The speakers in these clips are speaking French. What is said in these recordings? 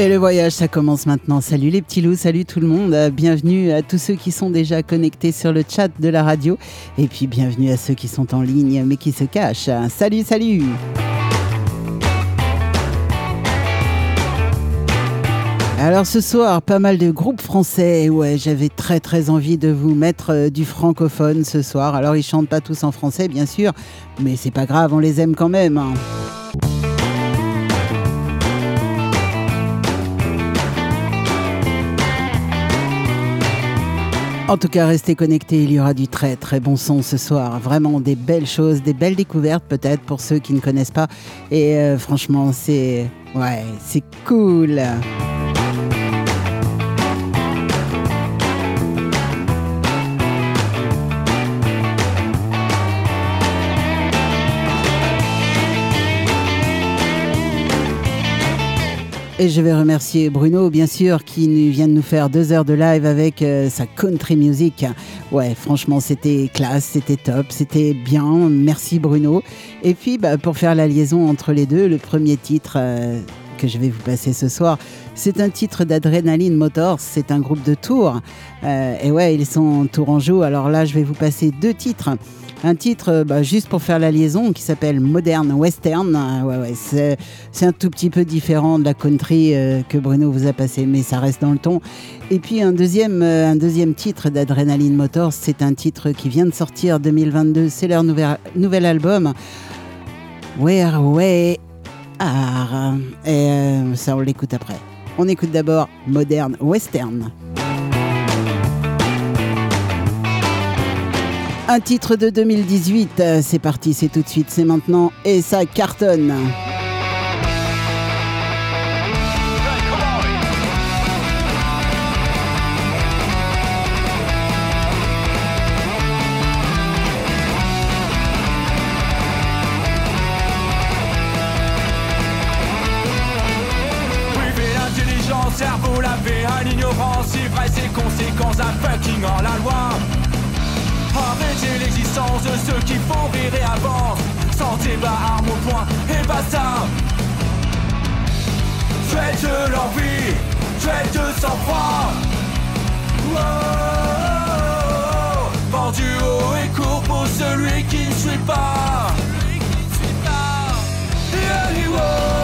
Et le voyage, ça commence maintenant. Salut les petits loups, salut tout le monde. Bienvenue à tous ceux qui sont déjà connectés sur le chat de la radio. Et puis bienvenue à ceux qui sont en ligne mais qui se cachent. Salut, salut Alors ce soir, pas mal de groupes français. Ouais, j'avais très très envie de vous mettre euh, du francophone ce soir. Alors ils chantent pas tous en français, bien sûr, mais c'est pas grave, on les aime quand même. hein. En tout cas, restez connectés, il y aura du très très bon son ce soir. Vraiment des belles choses, des belles découvertes peut-être pour ceux qui ne connaissent pas. Et euh, franchement, c'est... Ouais, c'est cool. Et je vais remercier Bruno, bien sûr, qui vient de nous faire deux heures de live avec euh, sa country music. Ouais, franchement, c'était classe, c'était top, c'était bien. Merci Bruno. Et puis, bah, pour faire la liaison entre les deux, le premier titre euh, que je vais vous passer ce soir, c'est un titre d'Adrenaline Motors. C'est un groupe de Tours. Euh, et ouais, ils sont tourangeaux. Alors là, je vais vous passer deux titres. Un titre, euh, bah, juste pour faire la liaison, qui s'appelle Modern Western. Euh, ouais, ouais, c'est, un tout petit peu différent de la country euh, que Bruno vous a passé, mais ça reste dans le ton. Et puis un deuxième, euh, un deuxième titre d'Adrenaline Motors, c'est un titre qui vient de sortir 2022. C'est leur nouvel, nouvel album. Where We Are. Et ça, on l'écoute après. On écoute d'abord Modern Western. Un titre de 2018, euh, c'est parti, c'est tout de suite, c'est maintenant, et ça cartonne. Cerveau lavé à l'ignorance, ivresse et conséquences à fucking en la loi. L'existence de ceux qui font rire et avancent. Sans débat, arme au point et basta. Faites de l'envie, faites de sang-froid. Wow. Vendu haut et court pour celui qui ne suit pas. Yeah, he will, he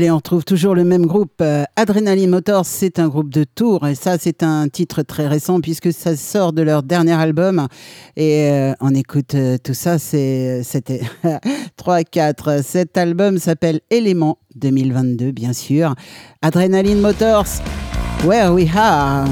Allez, on retrouve toujours le même groupe. Euh, Adrenaline Motors, c'est un groupe de tours. Et ça, c'est un titre très récent puisque ça sort de leur dernier album. Et euh, on écoute euh, tout ça. C'était 3, 4. Cet album s'appelle Élément 2022, bien sûr. Adrenaline Motors, Where We Are.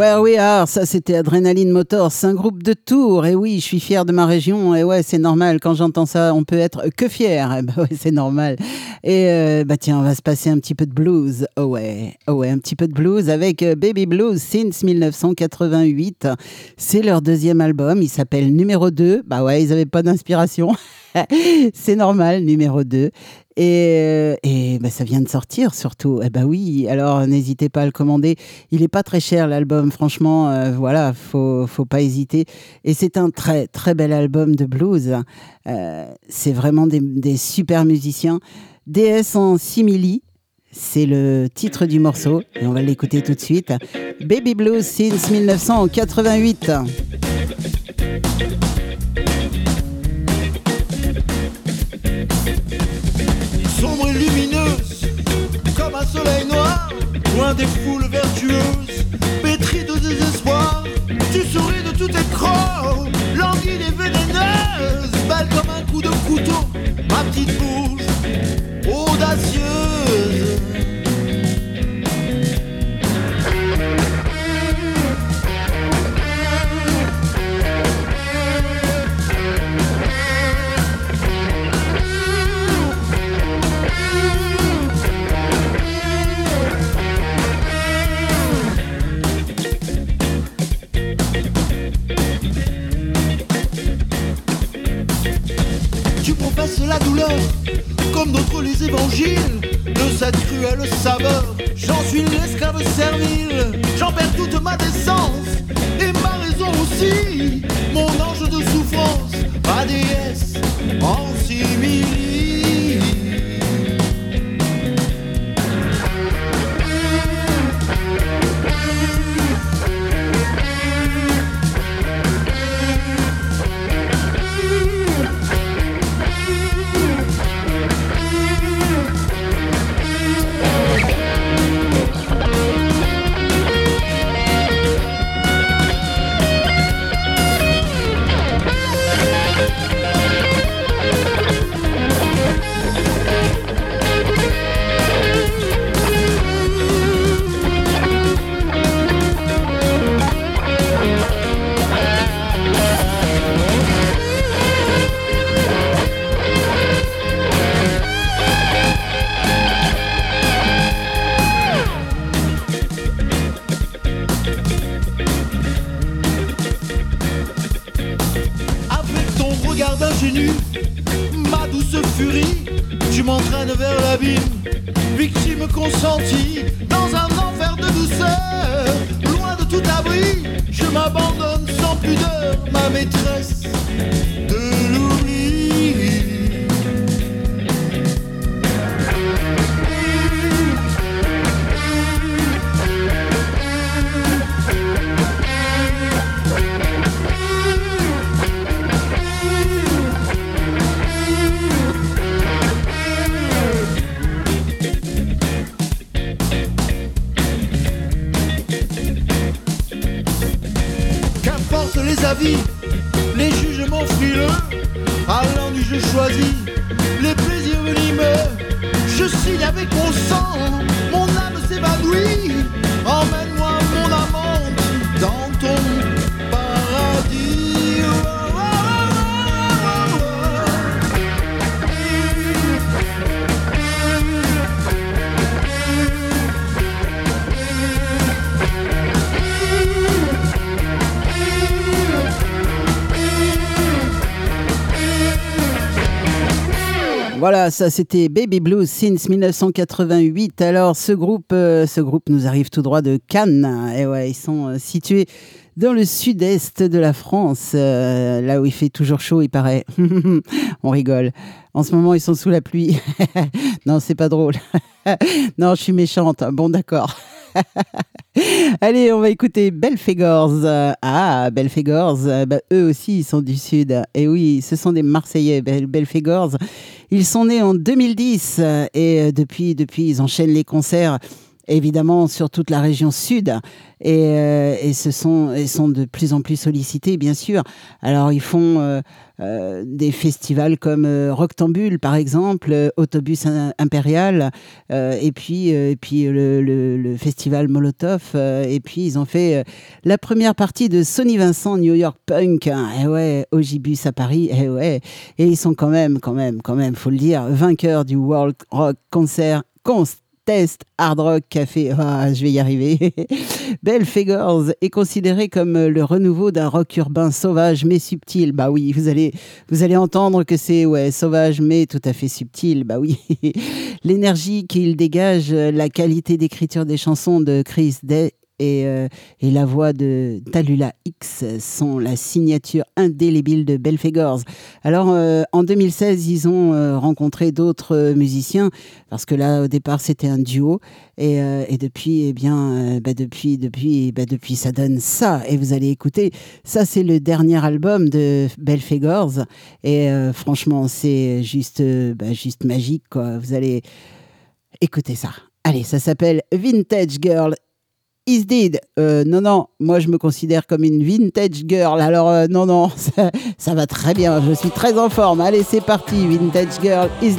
Where We Are, ça c'était Adrenaline Motors, un groupe de tours. Et oui, je suis fier de ma région. Et ouais, c'est normal. Quand j'entends ça, on peut être que fier. Et bah ouais, c'est normal. Et euh, bah tiens, on va se passer un petit peu de blues. Oh ouais, oh ouais, un petit peu de blues avec euh, Baby Blues since 1988. C'est leur deuxième album. Il s'appelle Numéro 2. Bah ouais, ils n'avaient pas d'inspiration. c'est normal, numéro 2. Et, euh, et bah, ça vient de sortir surtout. Eh ben oui, alors n'hésitez pas à le commander. Il n'est pas très cher l'album, franchement, euh, voilà, faut, faut pas hésiter. Et c'est un très très bel album de blues. Euh, c'est vraiment des, des, super musiciens. DS en simili, c'est le titre du morceau et on va l'écouter tout de suite. Baby Blues since 1988. Des foules vertueuses, pétrie de désespoir. Tu souris de tout écran, languide et vénéneuse, belle comme un coup de couteau, ma petite bouche audacieuse. La douleur, comme d'autres les évangiles, de cette cruelle saveur. J'en suis l'esclave servile, j'en perds toute ma décence et ma raison aussi. Mon ange de souffrance, ma déesse en simili. Ma douce furie, tu m'entraînes vers l'abîme, victime consentie dans un enfer de douceur. Loin de tout abri, je m'abandonne sans pudeur, ma maîtresse Voilà, ça c'était Baby Blues since 1988. Alors ce groupe, euh, ce groupe nous arrive tout droit de Cannes. Et ouais, ils sont euh, situés dans le sud-est de la France, euh, là où il fait toujours chaud, il paraît. On rigole. En ce moment, ils sont sous la pluie. non, c'est pas drôle. non, je suis méchante. Bon, d'accord. Allez, on va écouter Belfegors. Ah, Belfegors, bah, eux aussi, ils sont du Sud. Et oui, ce sont des Marseillais, Bel Belfegors. Ils sont nés en 2010 euh, et euh, depuis, depuis, ils enchaînent les concerts évidemment sur toute la région sud. Et, euh, et ce sont ils sont de plus en plus sollicités bien sûr. Alors ils font euh, euh, des festivals comme euh, Roctambule par exemple euh, Autobus im- Impérial euh, et puis et puis le, le- le festival Molotov et puis ils ont fait la première partie de Sony Vincent New York Punk. Et ouais Ogibus à Paris et ouais. Et ils sont quand même quand même quand même faut le dire vainqueurs du World Rock Concert Const Test Hard Rock Café. Ah, je vais y arriver. Belfegors est considéré comme le renouveau d'un rock urbain sauvage mais subtil. Bah oui, vous allez, vous allez entendre que c'est ouais, sauvage mais tout à fait subtil. Bah oui. L'énergie qu'il dégage, la qualité d'écriture des chansons de Chris Day et, euh, et la voix de Talula X sont la signature indélébile de Belfegors. Alors, euh, en 2016, ils ont euh, rencontré d'autres musiciens, parce que là, au départ, c'était un duo. Et, depuis, eh bien, bah, depuis, depuis, bah, depuis, ça donne ça. Et vous allez écouter, ça, c'est le dernier album de Belfegors. Et franchement, c'est juste, bah, juste magique. Vous allez écouter ça. Allez, ça s'appelle Vintage Girl Is. Euh, non, non, moi je me considère comme une vintage girl. Alors euh, non, non, ça, va très bien. Je suis très en forme. Allez, c'est parti. Vintage Girl Is.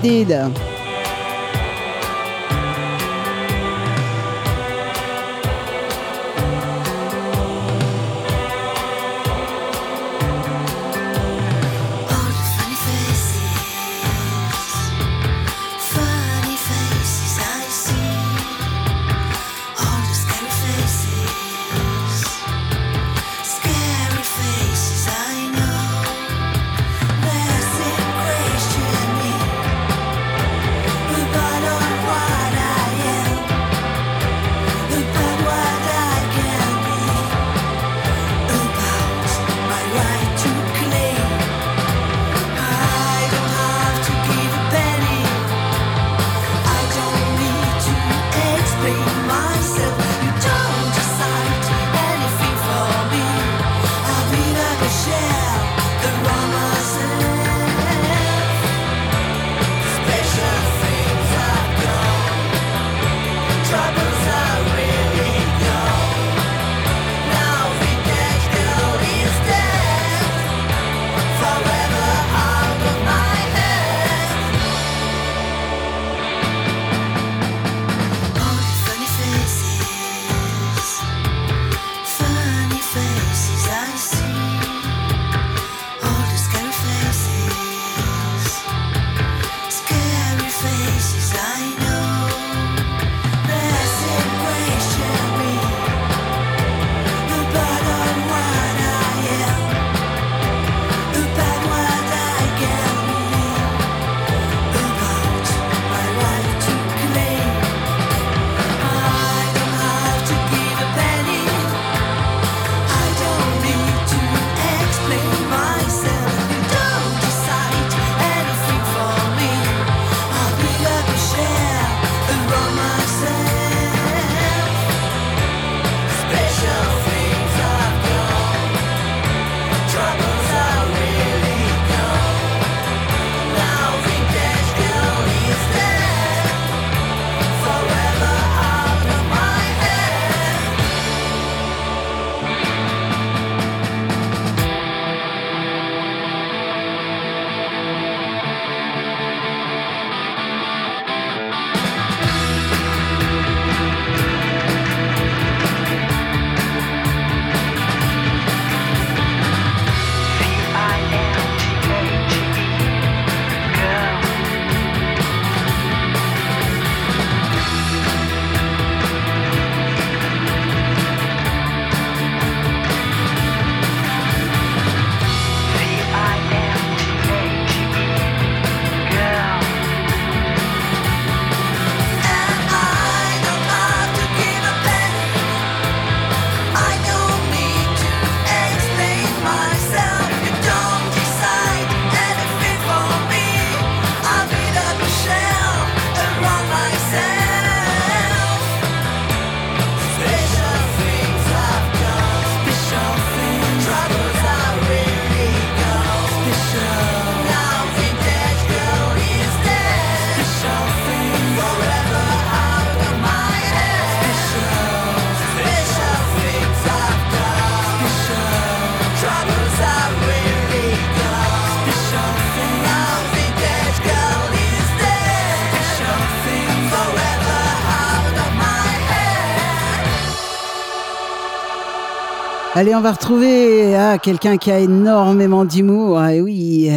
Allez, on va retrouver ah, quelqu'un qui a énormément d'humour. Ah, oui,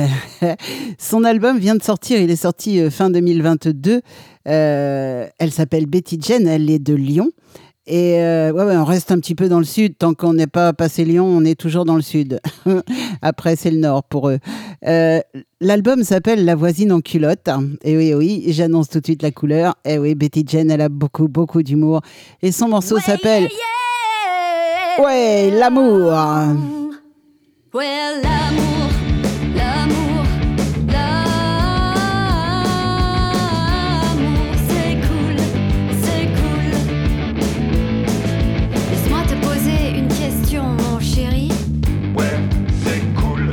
euh, son album vient de sortir. Il est sorti euh, fin 2022. Euh, elle s'appelle Betty Jen. Elle est de Lyon. Et ouais, on reste un petit peu dans le sud. Tant qu'on n'est pas passé Lyon, on est toujours dans le sud. Après, c'est le nord pour eux. L'album s'appelle La voisine en culotte. Et oui, oui, j'annonce tout de suite la couleur. Et oui, Betty Jen, elle a beaucoup, beaucoup d'humour. Et son morceau s'appelle. Ouais, l'amour. Ouais, l'amour, l'amour, l'amour. C'est cool, c'est cool. Laisse-moi te poser une question, mon chéri. Ouais, c'est cool.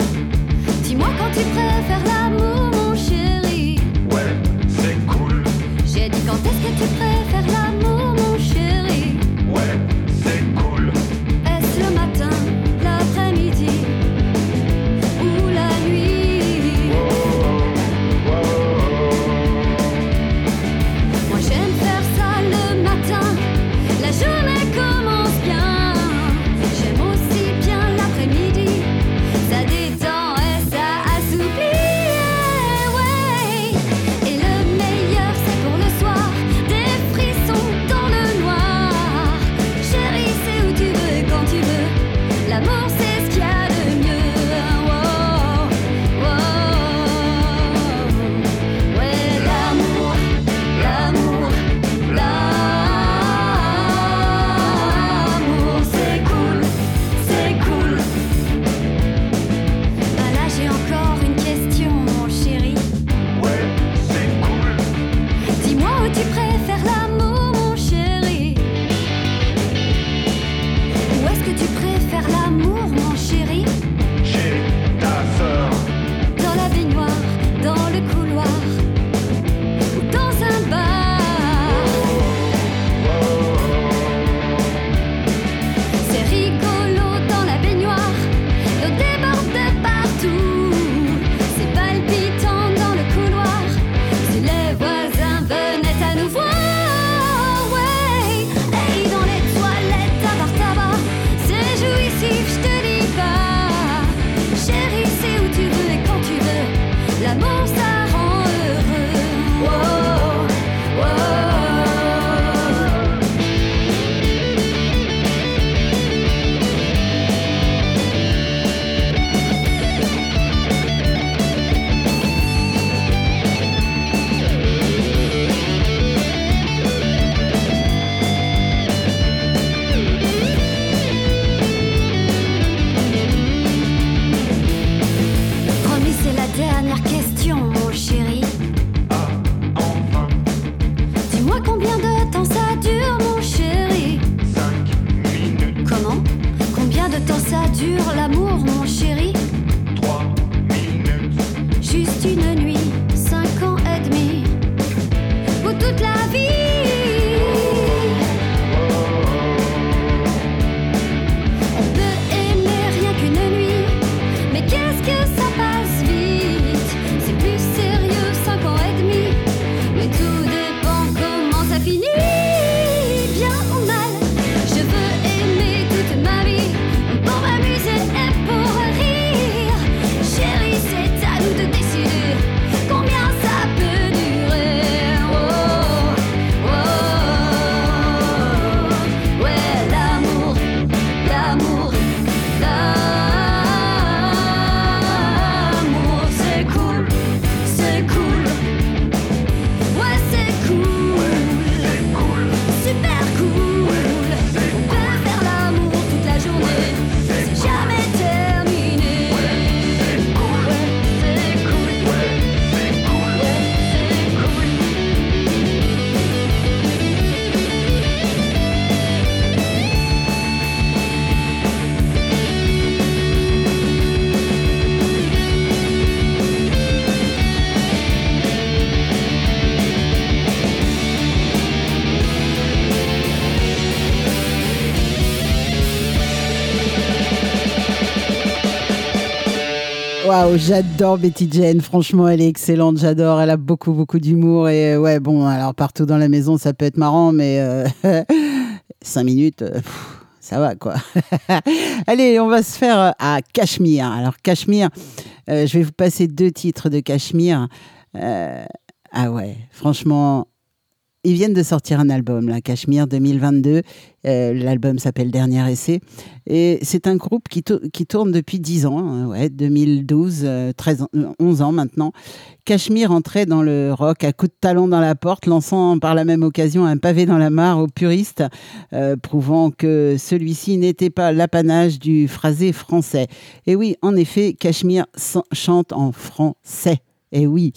Dis-moi quand tu préfères l'amour, mon chéri. Ouais, c'est cool. J'ai dit quand est-ce que tu préfères. J'adore Betty Jane. Franchement, elle est excellente. J'adore. Elle a beaucoup, beaucoup d'humour. Et euh, ouais, bon, alors partout dans la maison, ça peut être marrant, mais euh, cinq minutes. Euh, ça va quoi. Allez, on va se faire euh, à Cachemire. Alors Cachemire, je vais vous passer deux titres de Cachemire. Ah ouais, franchement, ils viennent de sortir un album, là, Cachemire 2022. Euh, L'album s'appelle Dernier Essai. Et c'est un groupe qui, tou- qui tourne depuis 10 ans, hein, ouais, 2012, euh, 13 ans, euh, 11 ans maintenant. Cachemire entrait dans le rock à coups de talon dans la porte, lançant par la même occasion un pavé dans la mare aux puristes, euh, prouvant que celui-ci n'était pas l'apanage du phrasé français. Et oui, en effet, Cachemire chante en français. Et oui,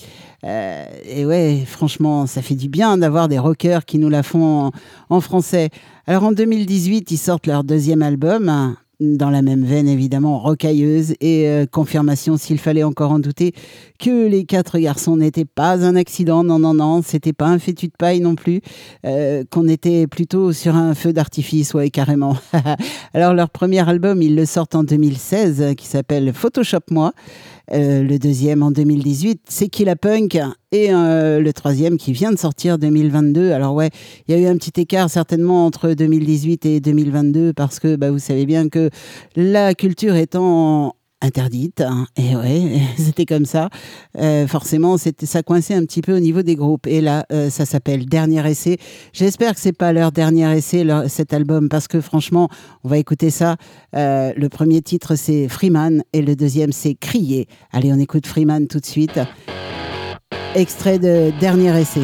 euh, et ouais, franchement, ça fait du bien d'avoir des rockers qui nous la font en, français. Alors en 2018, ils sortent leur deuxième album, hein, dans la même veine évidemment, rocailleuse, et euh, confirmation, s'il fallait encore en douter, que les quatre garçons n'étaient pas un accident, non, non, non, c'était pas un fétu de paille non plus, euh, qu'on était plutôt sur un feu d'artifice, ouais, carrément. Alors leur premier album, ils le sortent en 2016, euh, qui s'appelle Photoshop Moi. Euh, le deuxième en 2018, c'est Killa Punk. Et euh, le troisième qui vient de sortir 2022. Alors ouais, il y a eu un petit écart certainement entre 2018 et 2022 parce que bah, vous savez bien que la culture étant interdite, hein, et ouais, c'était comme ça. Euh, forcément, c'était ça coinçait un petit peu au niveau des groupes. Et là, euh, ça s'appelle Dernier essai. J'espère que c'est pas leur dernier essai, leur- cet album, parce que franchement, on va écouter ça. Euh, le premier titre, c'est Freeman, et le deuxième, c'est Crier. Allez, on écoute Freeman tout de suite. Extrait de Dernier essai.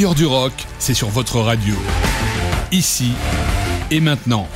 Meilleur du rock, c'est sur votre radio. Ici et maintenant.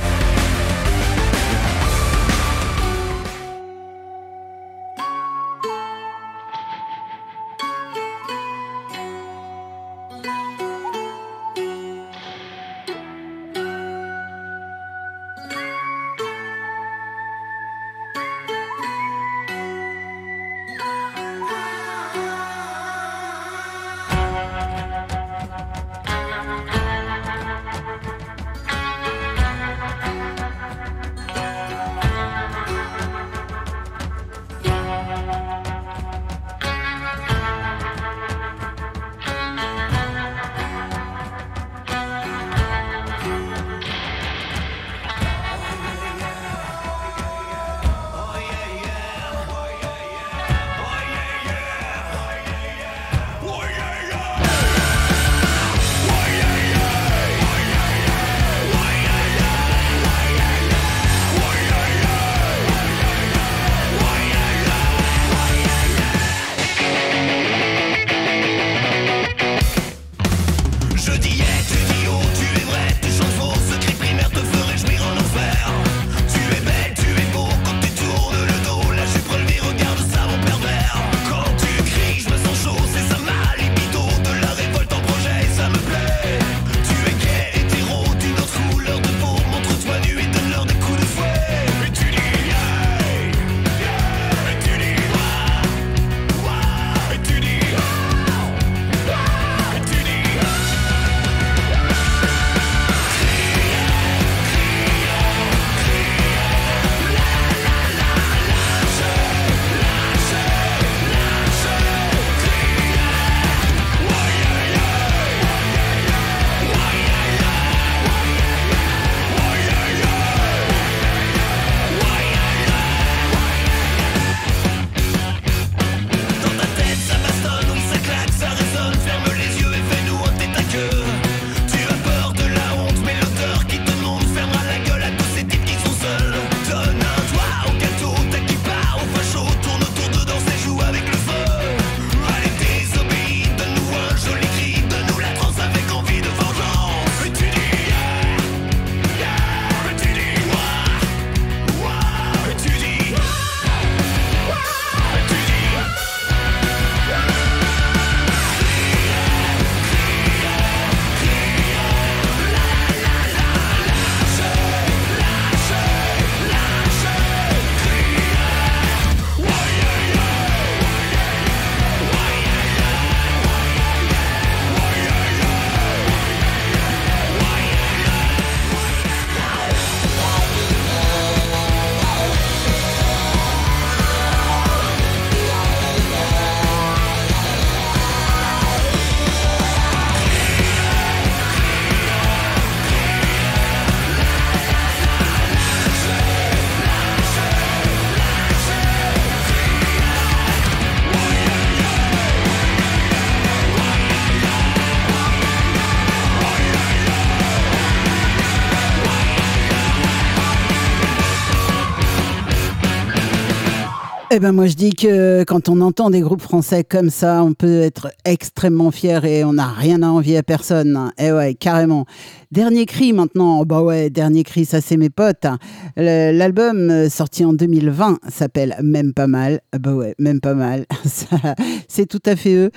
Eh ben moi je dis que quand on entend des groupes français comme ça, on peut être extrêmement fier et on n'a rien à envier à personne. Eh ouais, carrément. Dernier cri maintenant. Bah ouais, dernier cri, ça c'est mes potes. L'album euh, sorti en 2020 s'appelle Même pas mal. Ah Bah ouais, même pas mal. C'est tout à fait eux.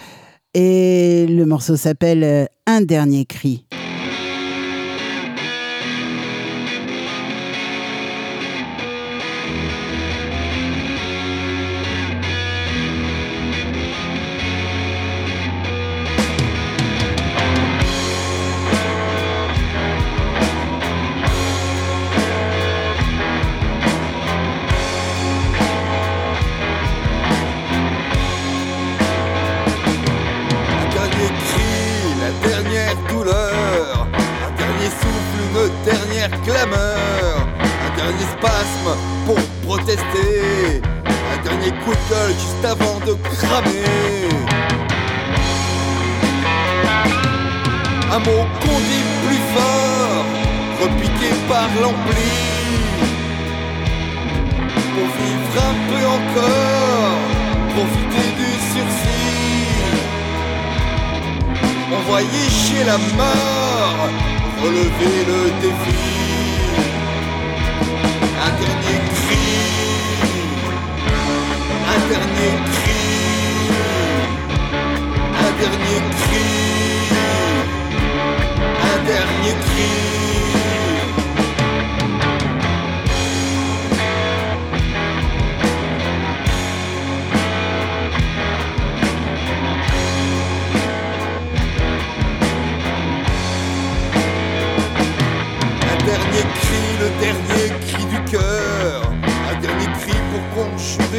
Et le morceau s'appelle Un dernier cri. Avant de cramer. Un mot qu'on dit plus fort, repiqué par l'ampli. Pour vivre un peu encore, profiter du sursis. Envoyer chez la mort, relever le défi. Un dernier dernier cri, un dernier cri, un dernier cri.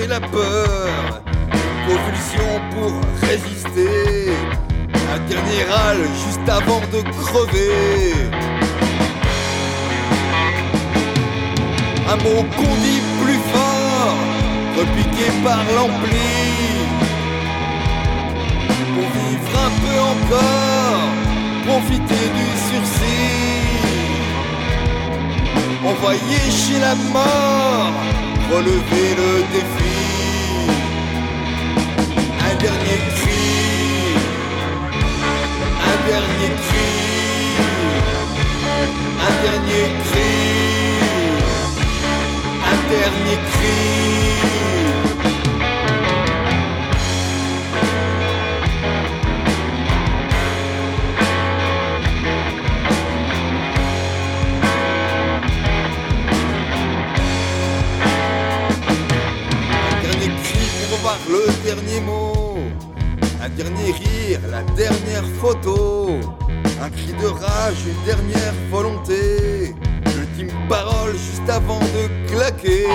La peur. Convulsion pour résister. Un dernier râle juste avant de crever. Un mot qu'on dit plus fort, repiqué par l'ampli. Pour vivre un peu encore, profiter du sursis. Envoyer chez la mort, relever le défi. Dernier cri, un dernier cri, un dernier cri, un dernier cri. Le dernier mot. Dernier rire, la dernière photo. Un cri de rage, une dernière volonté. L'ultime parole juste avant de claquer.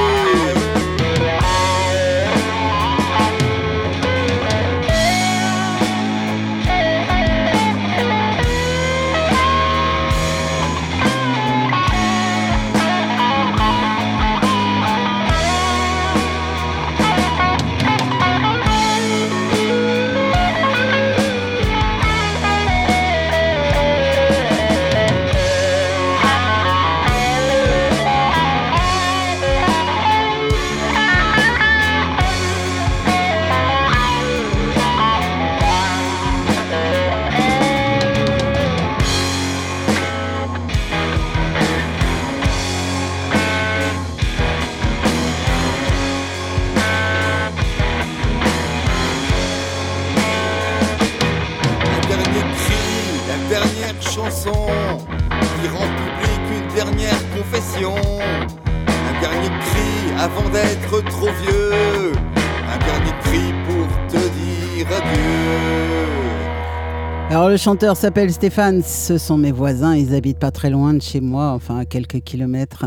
Le chanteur s'appelle Stéphane, ce sont mes voisins, ils habitent pas très loin de chez moi, enfin à quelques kilomètres.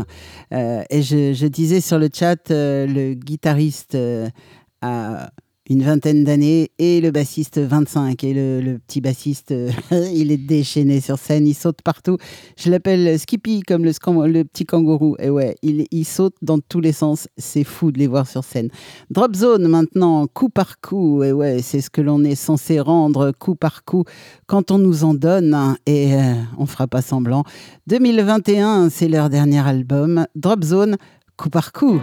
Euh, et je, disais sur le chat, euh, le guitariste euh, a une vingtaine d'années et le bassiste 25. Et le, petit bassiste, euh, il est déchaîné sur scène, il saute partout. Je l'appelle Skippy comme le, petit kangourou. Et ouais, il, il saute dans tous les sens, c'est fou de les voir sur scène. Drop Zone maintenant, coup par coup. Et ouais, c'est ce que l'on est censé rendre coup par coup quand on nous en donne. hein, et euh, on fera pas semblant. 2021, c'est leur dernier album. Drop Zone, coup par coup.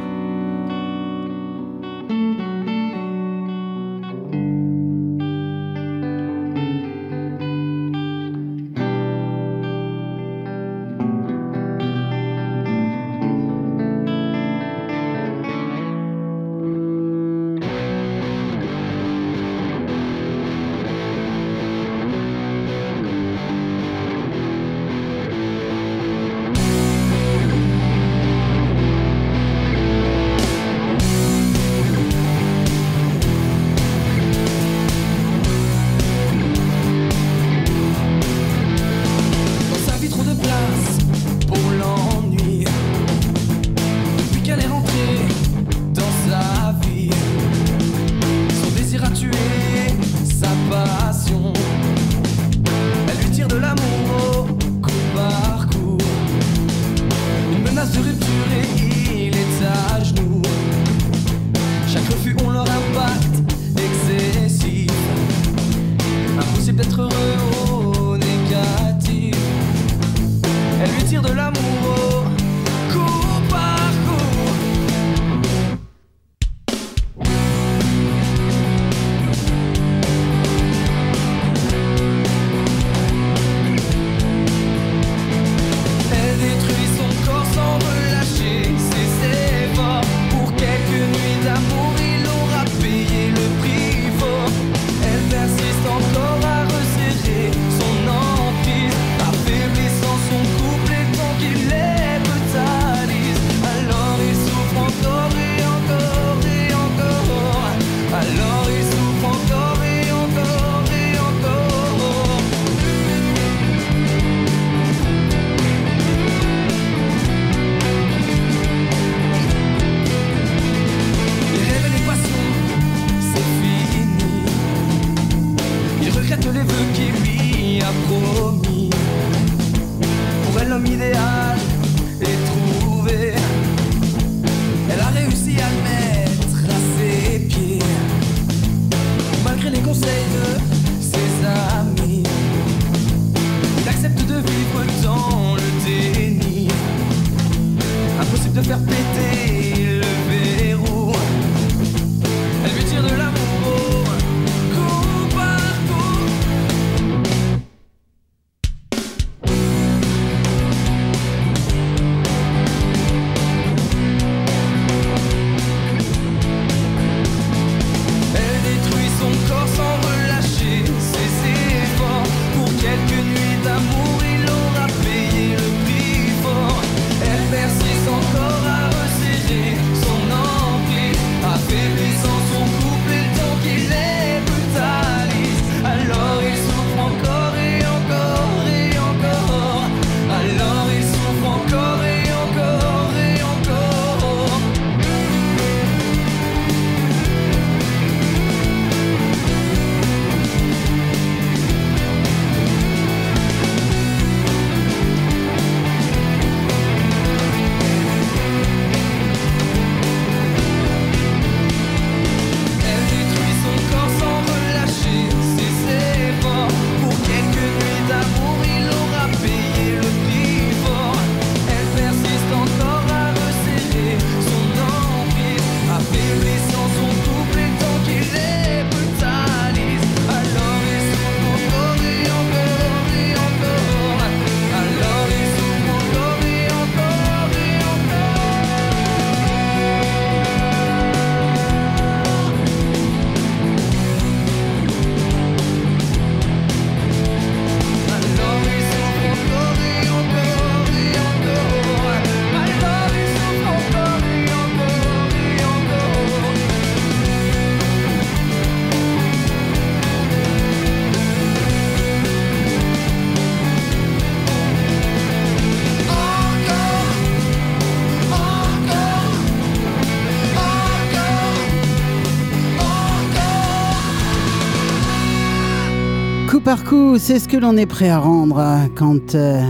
Par coup, c'est ce que l'on est prêt à rendre euh, quand, euh,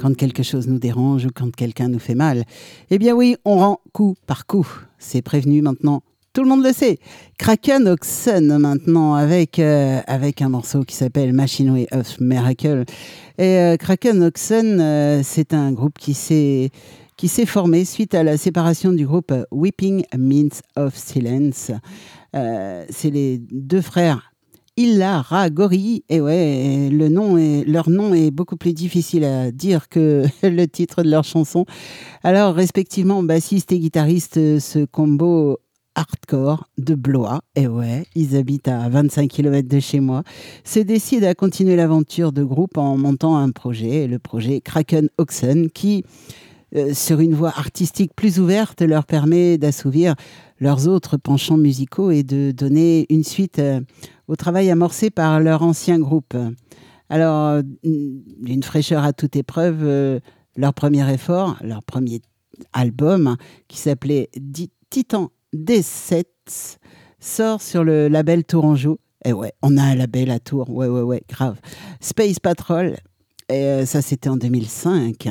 quand quelque chose nous dérange ou quand quelqu'un nous fait mal. Eh bien oui, on rend coup par coup. C'est prévenu maintenant. Tout le monde le sait. Kraken Oxen maintenant avec, euh, avec un morceau qui s'appelle Machinery of Miracle. Et euh, Kraken Oxen, euh, c'est un groupe qui s'est qui s'est formé suite à la séparation du groupe Weeping Means of Silence. Euh, c'est les deux frères Illara Gori. Et ouais, le nom est, leur nom est beaucoup plus difficile à dire que le titre de leur chanson. Alors, respectivement, bassiste et guitariste, euh, ce combo hardcore de Blois, et ouais, ils habitent à 25 km de chez moi, se décident à continuer l'aventure de groupe en montant un projet, le projet Kraken Oxen, qui, euh, sur une voie artistique plus ouverte, leur permet d'assouvir leurs autres penchants musicaux et de donner une suite euh, au travail amorcé par leur ancien groupe. Alors, euh, d'une fraîcheur à toute épreuve, euh, leur premier effort, leur premier album, qui s'appelait Titan D7, sort sur le label Tourangeau. Et ouais, on a un label à Tours, ouais, ouais, ouais, grave. Space Patrol, et euh, ça c'était en 2005.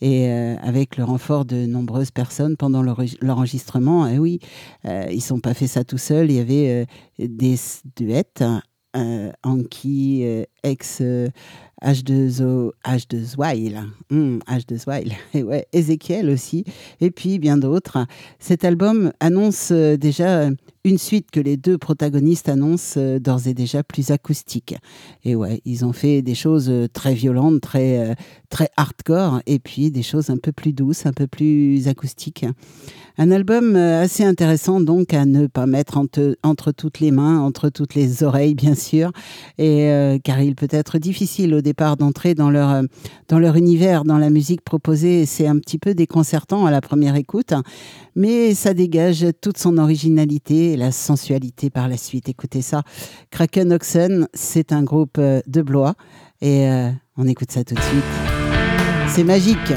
Et euh, avec le renfort de nombreuses personnes pendant l'enre- l'enregistrement, et oui, euh, ils sont pas fait ça tout seuls. Il y avait euh, des s- duets, euh, Anki, ex H2O, H2Wild, Hum, H2Wild, et ouais, Ezekiel aussi, et puis bien d'autres. Cet album annonce euh, déjà une suite que les deux protagonistes annoncent euh, d'ores et déjà plus acoustique. Et ouais, ils ont fait des choses euh, très violentes, très, très hardcore, et puis des choses un peu plus douces, un peu plus acoustiques. Un album euh, assez intéressant donc à ne pas mettre entre, toutes les mains, entre toutes les oreilles bien sûr, et euh, car il peut être difficile au départ d'entrer dans leur euh, dans leur univers, dans la musique proposée. C'est un petit peu déconcertant à la première écoute, mais ça dégage toute son originalité et la sensualité par la suite. Écoutez ça, Kraken Oxen, c'est un groupe de Blois et on écoute ça tout de suite. C'est magique.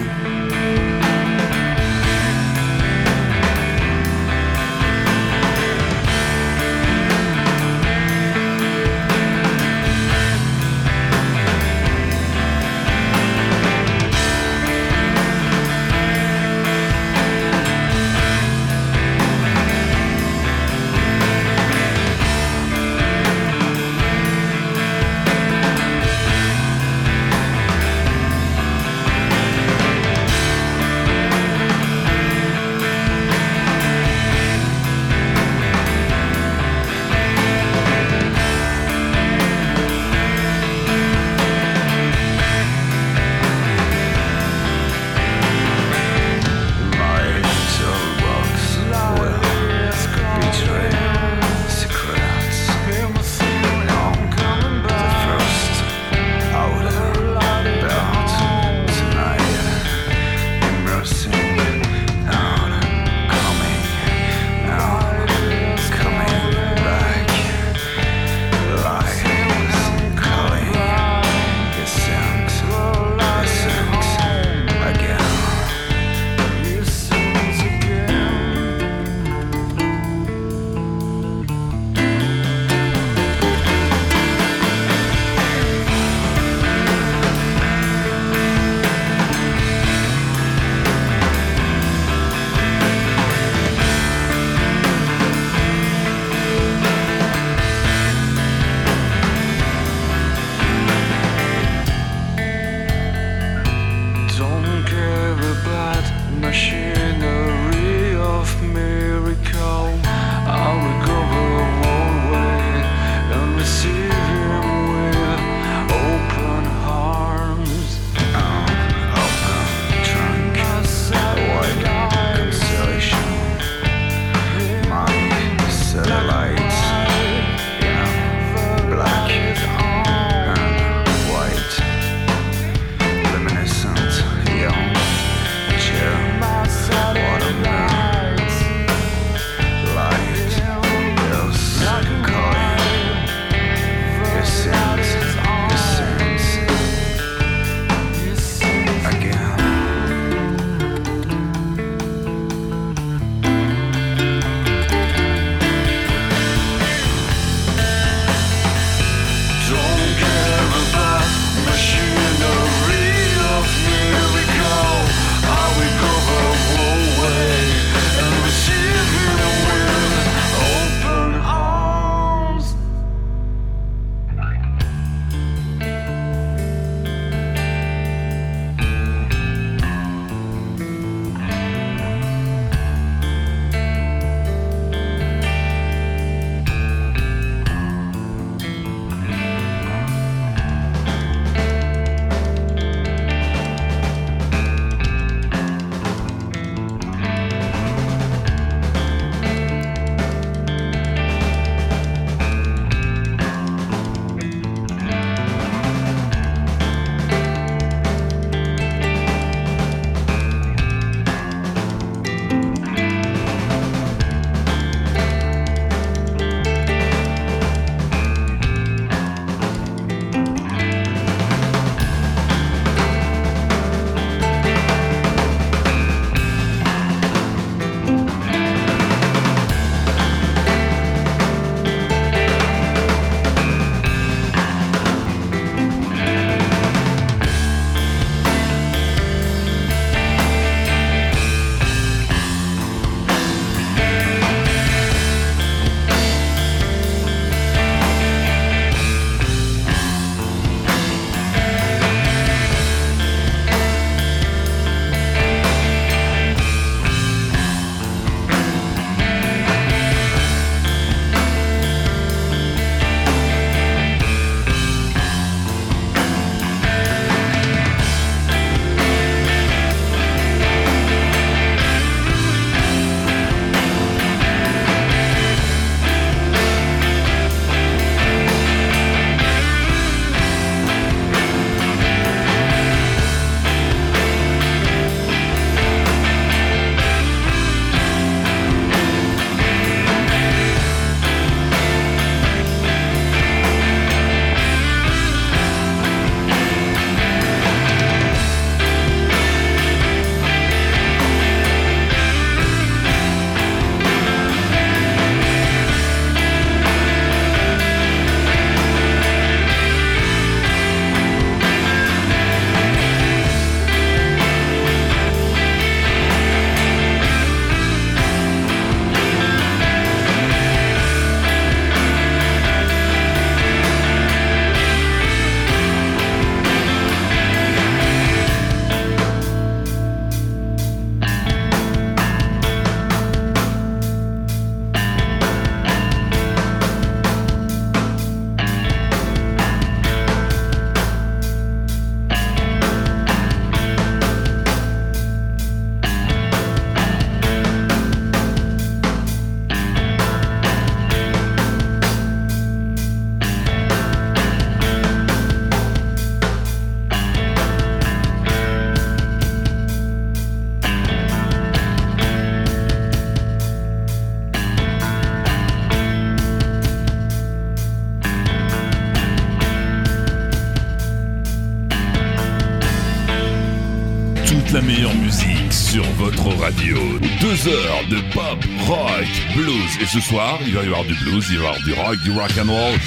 ce soir, il va y avoir du blues, il va y avoir du rock, du rock and roll,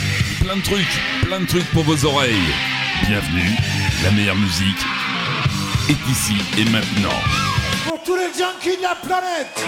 plein de trucs, plein de trucs pour vos oreilles. Bienvenue, la meilleure musique est ici et maintenant. Pour tous les junkies de la planète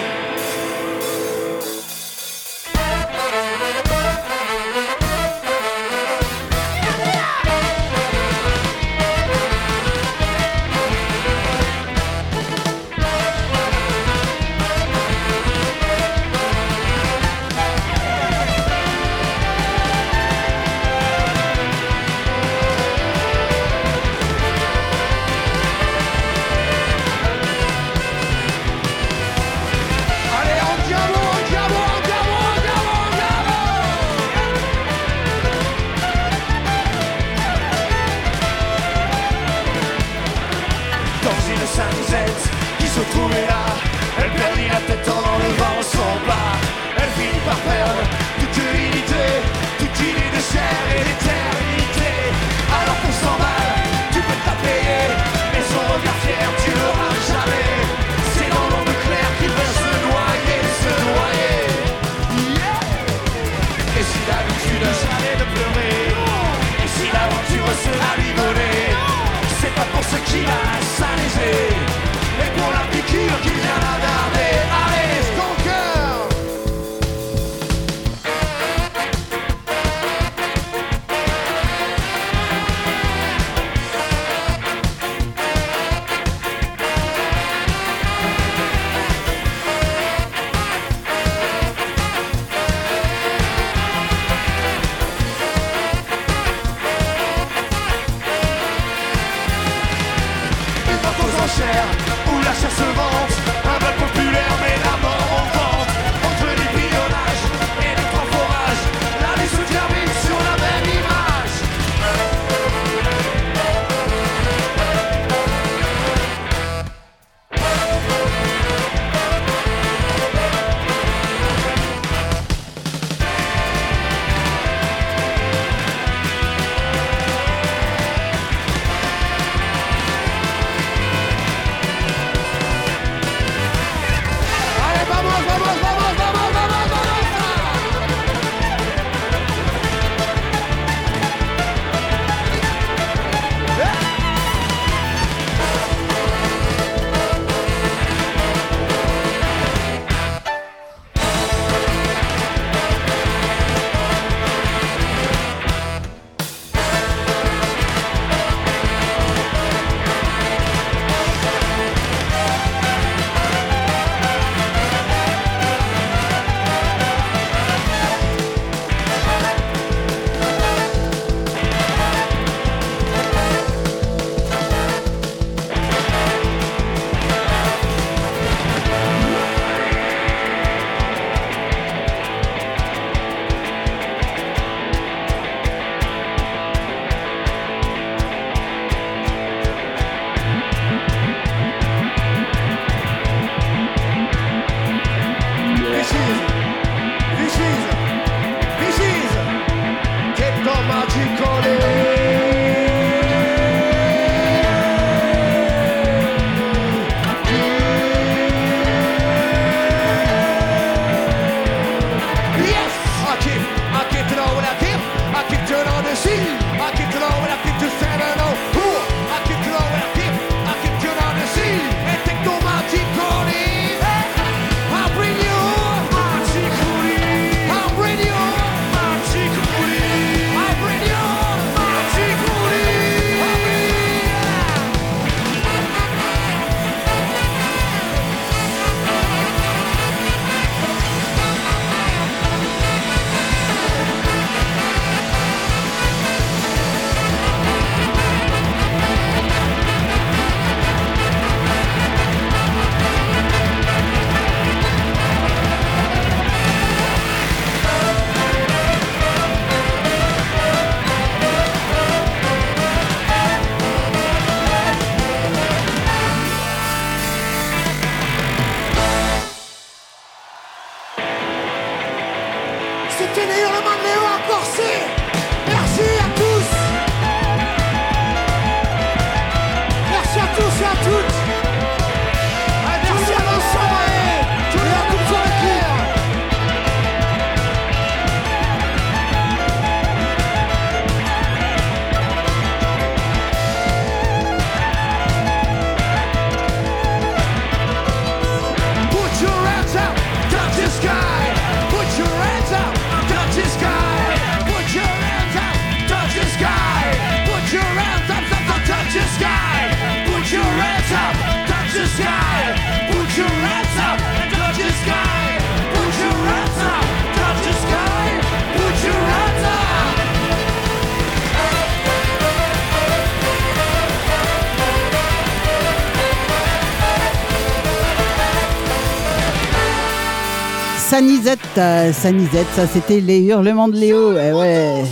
Euh, Sanisette, ça c'était les hurlements de Léo. Eh ouais.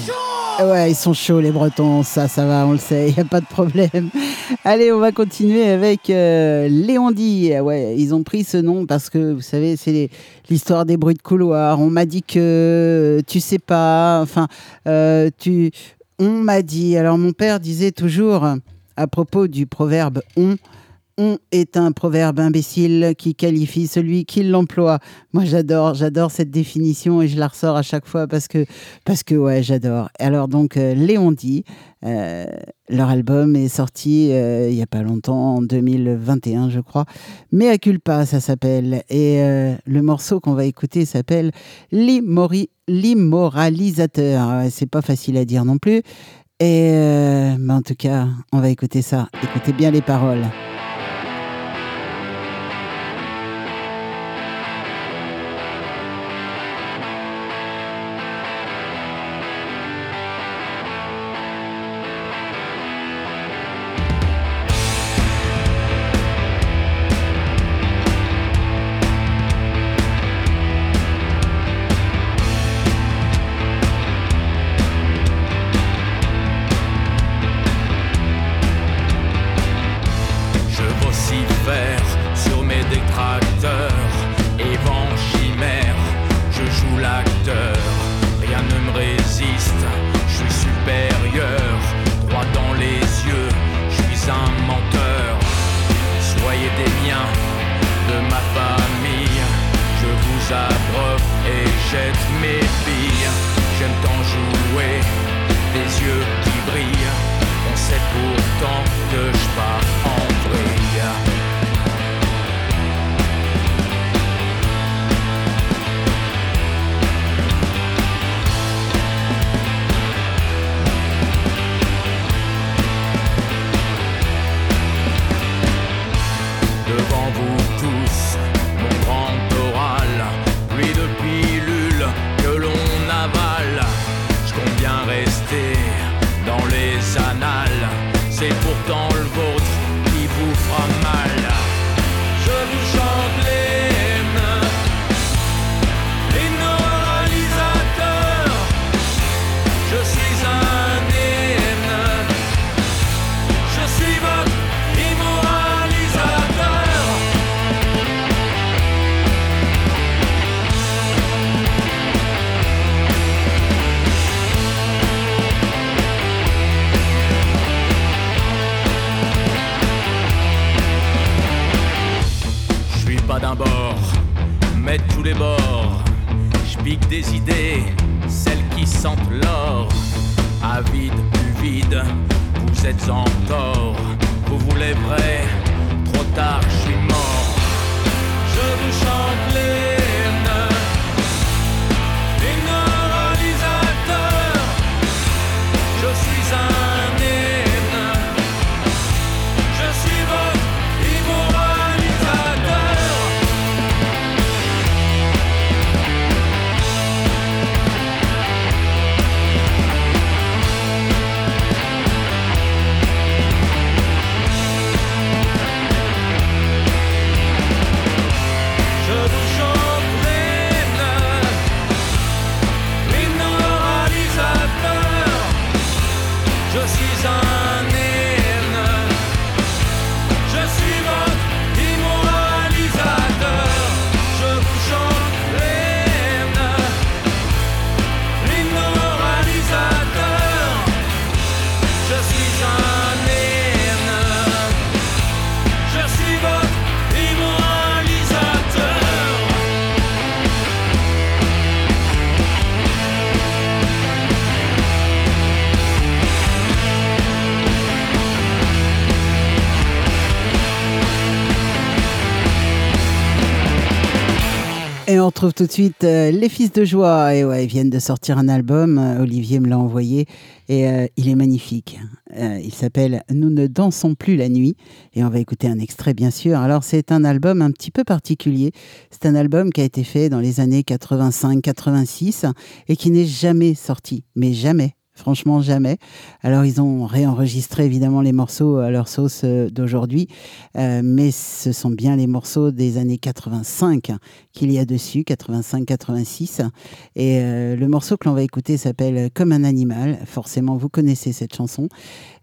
Eh Ouais, ils sont chauds les Bretons, ça, ça va, on le sait, il n'y a pas de problème. Allez, on va continuer avec euh, Léon Di. Eh Ouais, ils ont pris ce nom parce que, vous savez, c'est l'histoire des bruits de couloir. On m'a dit que tu sais pas, enfin, euh, tu, on m'a dit. Alors, mon père disait toujours, à propos du proverbe on, on est un proverbe imbécile qui qualifie celui qui l'emploie. Moi, j'adore, j'adore cette définition et je la ressors à chaque fois parce que, parce que ouais, j'adore. Alors donc, euh, Léon dit, euh, leur album est sorti euh, il y a pas longtemps, en 2021, je crois. Mea culpa, ça s'appelle. Et le morceau qu'on va écouter s'appelle L'immoralisateur. Ouais, C'est pas facile à dire non plus. Et mais en tout cas, on va écouter ça. Écoutez bien les paroles. Retrouve tout de suite euh, les Fils de Joie. Et ouais, ils viennent de sortir un album. euh, Olivier me l'a envoyé. Et euh, il est magnifique. Il s'appelle Nous ne dansons plus la nuit. Et on va écouter un extrait, bien sûr. Alors, c'est un album un petit peu particulier. C'est un album qui a été fait dans les années 85-86 et qui n'est jamais sorti. Mais jamais. Franchement, jamais. Alors, ils ont réenregistré évidemment les morceaux à leur sauce euh, d'aujourd'hui, euh, mais ce sont bien les morceaux des années 85 qu'il y a dessus, 85-86. Et euh, le morceau que l'on va écouter s'appelle Comme un animal. Forcément, vous connaissez cette chanson.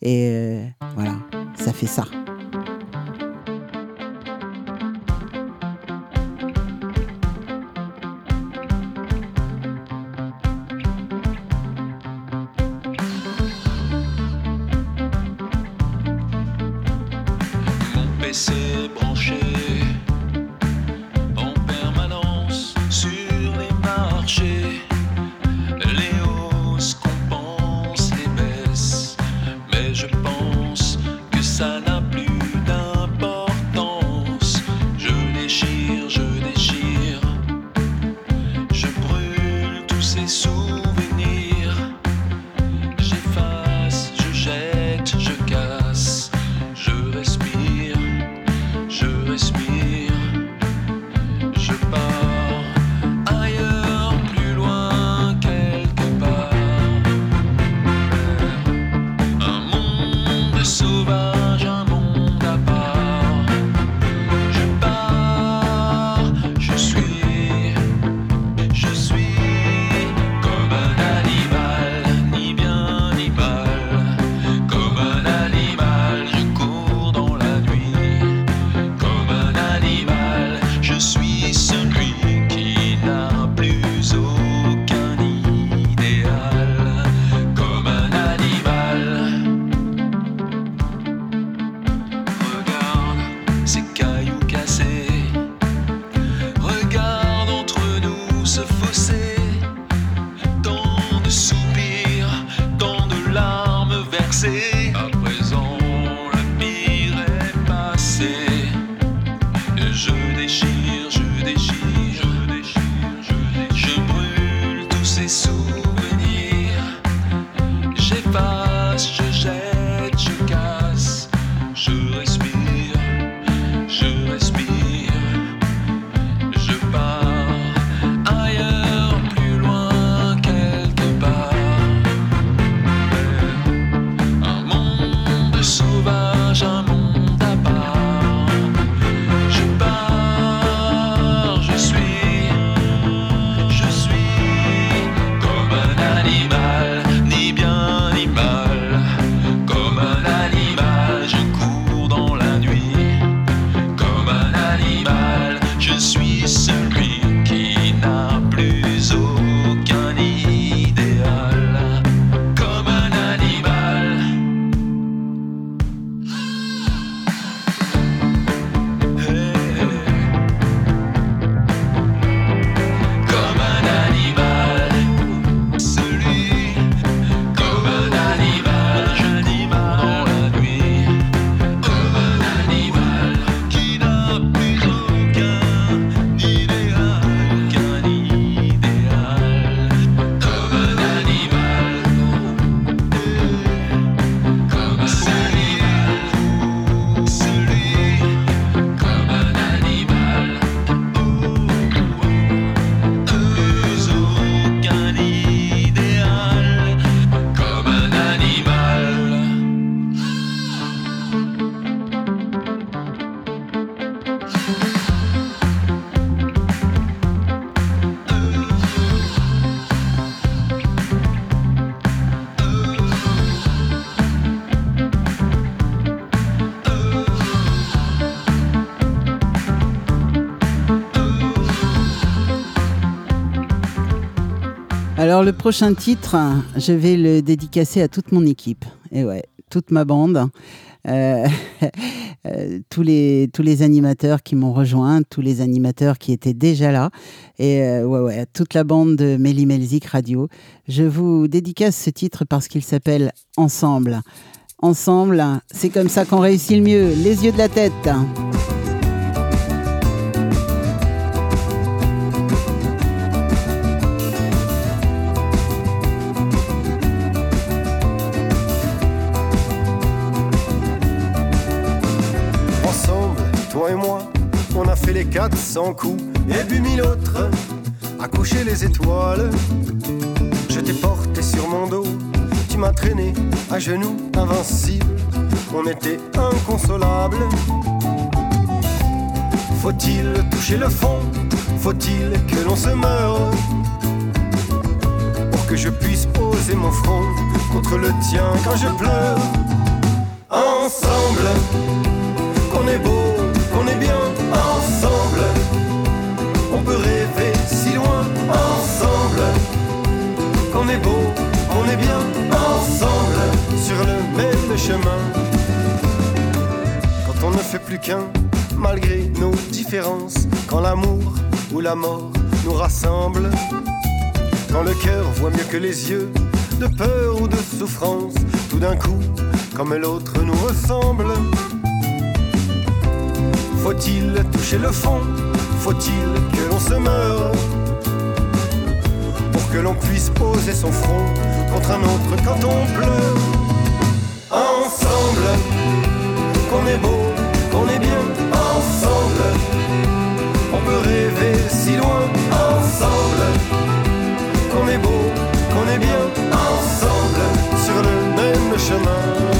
Et voilà, ça fait ça. recebam Alors le prochain titre, je vais le dédicacer à toute mon équipe. Et ouais, toute ma bande. Euh, euh, tous, les, tous les animateurs qui m'ont rejoint, tous les animateurs qui étaient déjà là, et euh, ouais, ouais, toute la bande de Méli Melzik Radio. Je vous dédicace ce titre parce qu'il s'appelle Ensemble. Ensemble, c'est comme ça qu'on réussit le mieux, les yeux de la tête. 400 coups et puis mille autres à coucher les étoiles. Je t'ai porté sur mon dos, tu m'as traîné à genoux, invincible. On était inconsolables. Faut-il toucher le fond? Faut-il que l'on se meure? Pour que je puisse poser mon front contre le tien quand je pleure. Ensemble, qu'on est beau rêver si loin, ensemble. Qu'on est beau, qu'on est bien, ensemble. Sur le même chemin. Quand on ne fait plus qu'un, malgré nos différences. Quand l'amour ou la mort nous rassemble. Quand le cœur voit mieux que les yeux, de peur ou de souffrance, tout d'un coup, comme l'autre nous ressemble. Faut-il toucher le fond Faut-il que l'on se meure Pour que l'on puisse poser son front contre un autre quand on pleure? Ensemble, qu'on est beau, qu'on est bien, ensemble On peut rêver si loin, ensemble Qu'on est beau, qu'on est bien, ensemble Sur le même chemin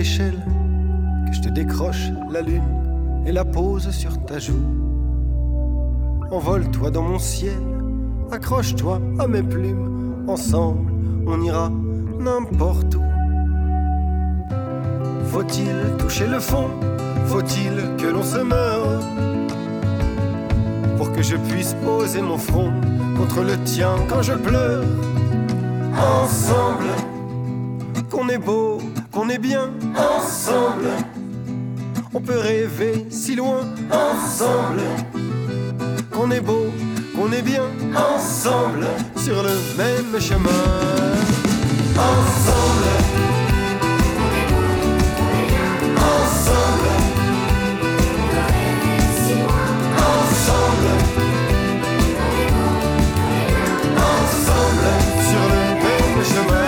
que je te décroche la lune et la pose sur ta joue. Envole-toi dans mon ciel, accroche-toi à mes plumes, ensemble on ira n'importe où. Faut-il toucher le fond? Faut-il que l'on se meure? Pour que je puisse poser mon front contre le tien quand je pleure Ensemble qu'on est beau, qu'on est bien ensemble. On peut rêver si loin ensemble. Qu'on est beau, qu'on est bien ensemble sur le même chemin. Ensemble. Ensemble. Ensemble. Ensemble sur le même chemin.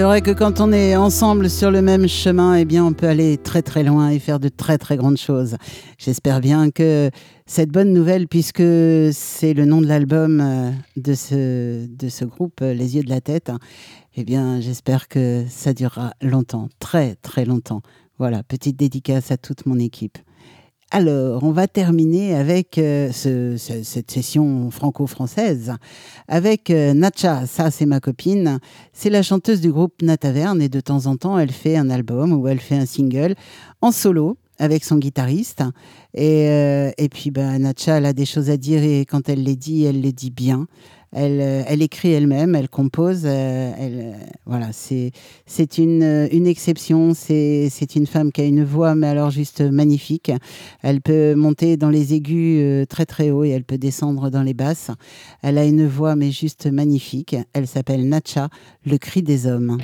C'est vrai que quand on est ensemble sur le même chemin, eh bien, on peut aller très très loin et faire de très très grandes choses. J'espère bien que cette bonne nouvelle, puisque c'est le nom de l'album euh, de ce, de ce groupe, euh, Les Yeux de la Tête, hein, eh bien, j'espère que ça durera longtemps, très très longtemps. Voilà, petite dédicace à toute mon équipe. Alors, on va terminer avec euh, ce- ce- cette session franco-française avec euh, Natcha, ça c'est ma copine. C'est la chanteuse du groupe Nataverne et de temps en temps elle fait un album ou elle fait un single en solo avec son guitariste. Et, euh, puis bah, Natcha, elle a des choses à dire et quand elle les dit, elle les dit bien. Elle, euh, elle écrit elle-même, elle compose. euh, elle, euh, voilà, c'est une, une exception. C'est une femme qui a une voix, mais alors juste magnifique. Elle peut monter dans les aigus très très haut et elle peut descendre dans les basses. Elle a une voix, mais juste magnifique. Elle s'appelle Natcha, le cri des hommes.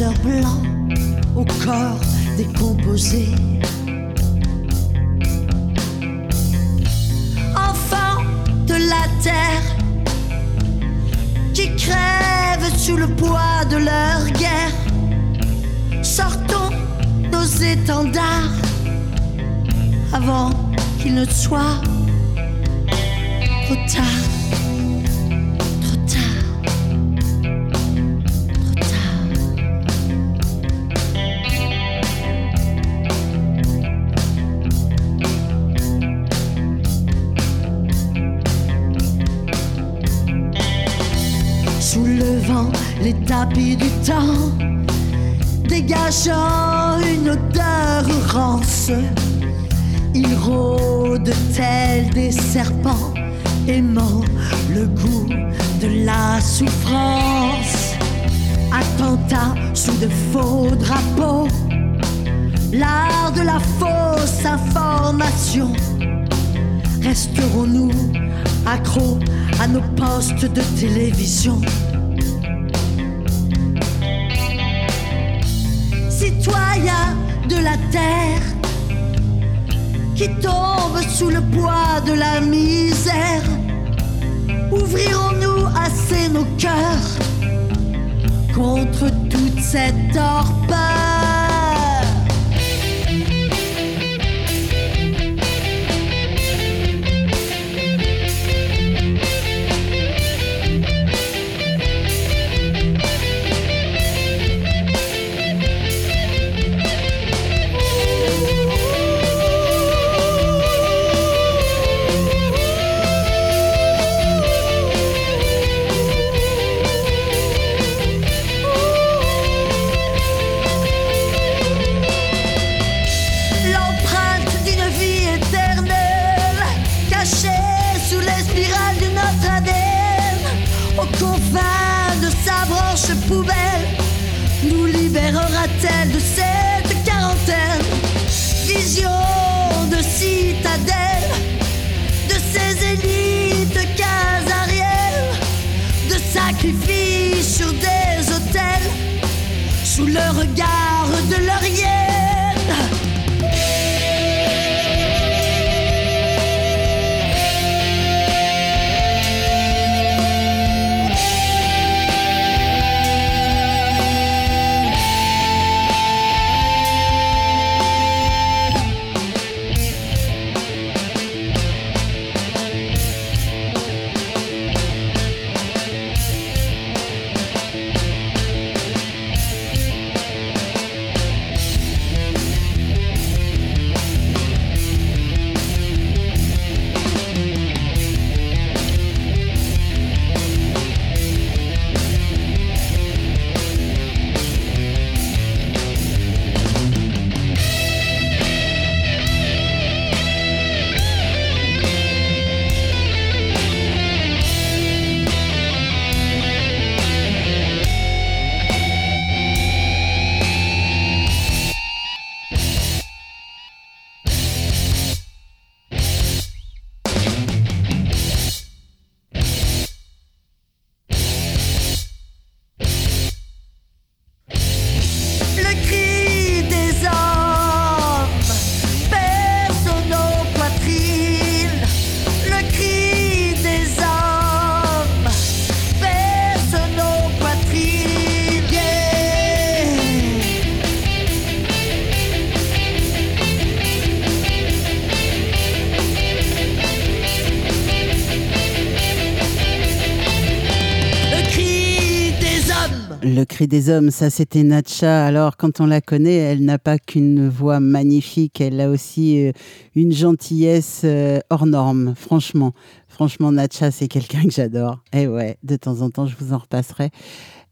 Blancs au corps décomposé. Enfants de la terre qui crèvent sous le poids de leur guerre. Sortons nos étendards avant qu'il ne soit trop tard. Les tapis du temps, dégageant une odeur rance. Ils rôdent tels des serpents, aimant le goût de la souffrance. Attentat sous de faux drapeaux, l'art de la fausse information. Resterons-nous accros à nos postes de télévision? Citoyens de la terre qui tombent sous le poids de la misère, ouvrirons-nous assez nos cœurs contre toute cette torpeur sous le des hommes, ça c'était Natcha. Alors quand on la connaît, elle n'a pas qu'une voix magnifique, elle a aussi euh, une gentillesse euh, hors norme. Franchement, franchement Natcha c'est quelqu'un que j'adore. Et ouais, de temps en temps je vous en repasserai.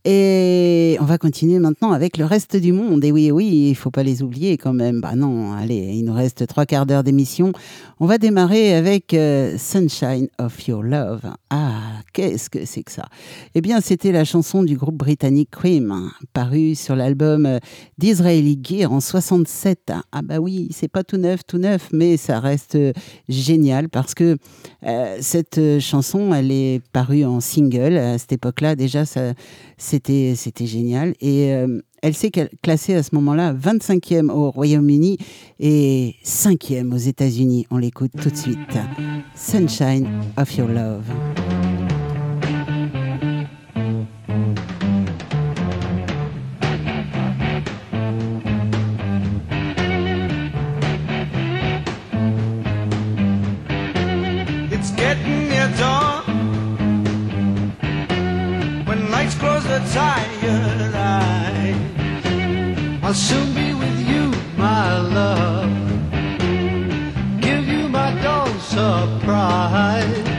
Et on va continuer maintenant avec le reste du monde. Et oui, oui, il faut pas les oublier quand même. Bah non, allez, il nous reste trois quarts d'heure d'émission. On va démarrer avec euh, Sunshine of Your Love. Ah, qu'est-ce que c'est que ça? Eh bien, c'était la chanson du groupe britannique Cream, parue sur l'album euh, d'Israeli Gear en 67. Ah bah oui, c'est pas tout neuf, tout neuf, mais ça reste euh, génial parce que cette chanson, elle est parue en single à cette époque-là. Déjà, c'était, génial. Et euh, elle s'est cla- classée à ce moment-là 25e au Royaume-Uni et 5e aux États-Unis. On l'écoute tout de suite. Sunshine of Your Love. Tired eyes I'll soon be with you, my love. Give you my dawn surprise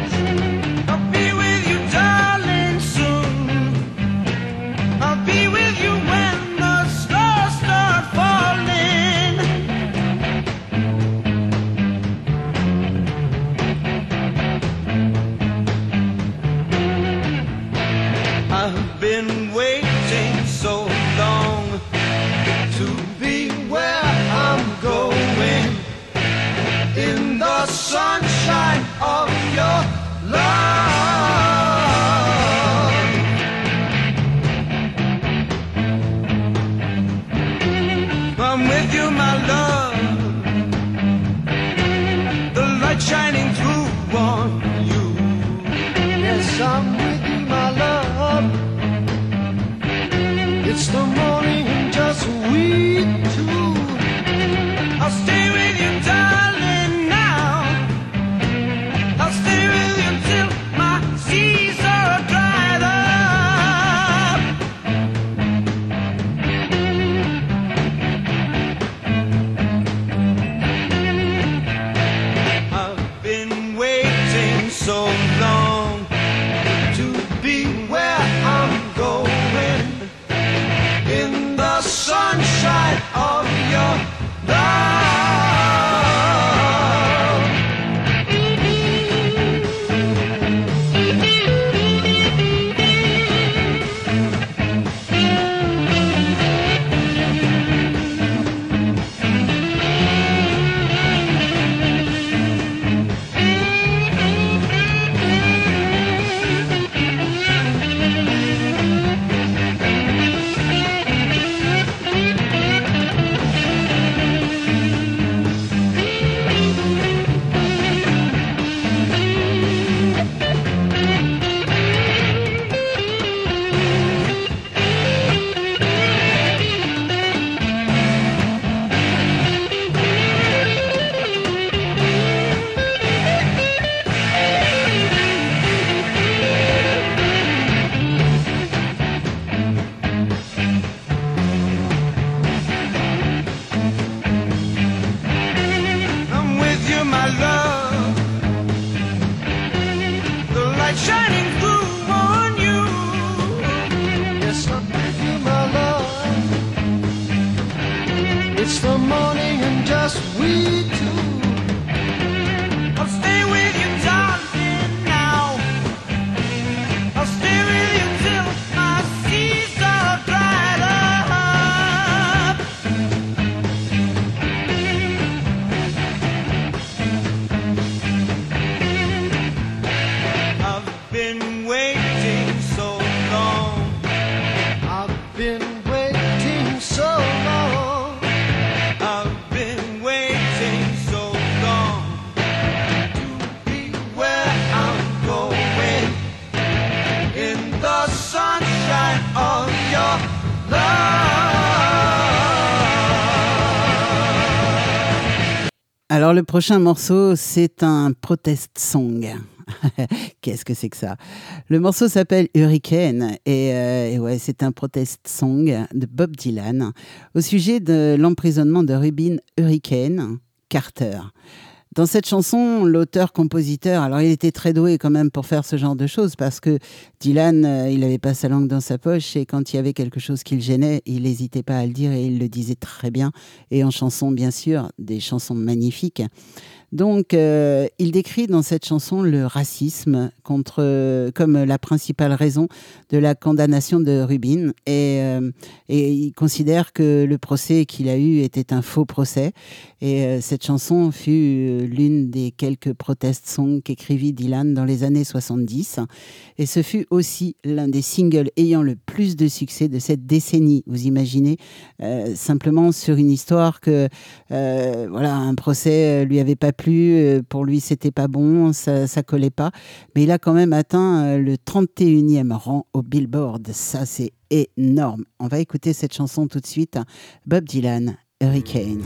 and prochain morceau, c'est un protest song. Qu'est-ce que c'est que ça? Le morceau s'appelle Hurricane et, euh, c'est un protest song de Bob Dylan au sujet de l'emprisonnement de Rubin Hurricane Carter. Dans cette chanson, l'auteur-compositeur, alors il était très doué quand même pour faire ce genre de choses parce que Dylan, euh, il n'avait pas sa langue dans sa poche et quand il y avait quelque chose qui le gênait, il n'hésitait pas à le dire et il le disait très bien. Et en chanson, bien sûr, des chansons magnifiques. Donc, euh, il décrit dans cette chanson le racisme contre, euh, comme la principale raison de la condamnation de Rubin. Et, euh, et il considère que le procès qu'il a eu était un faux procès. Et euh, cette chanson fut euh, l'une des quelques protest songs qu'écrivit Dylan dans les années 70. Et ce fut aussi l'un des singles ayant le plus de succès de cette décennie. Vous imaginez, simplement sur une histoire que, voilà, un procès lui avait pas plu, euh, pour lui c'était pas bon, ça, collait pas. Mais il a quand même atteint euh, le 31e rang au Billboard. Ça, c'est énorme. On va écouter cette chanson tout de suite. Bob Dylan, Hurricane.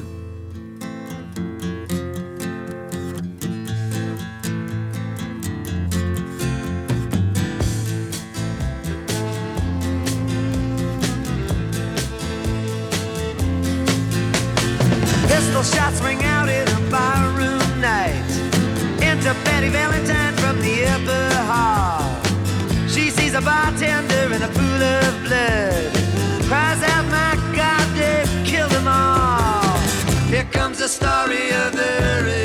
Enter Betty Valentine from the upper hall. She sees a bartender in a pool of blood. Cries out, my God, they've killed them all. Here comes the story of the hurricane.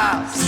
Up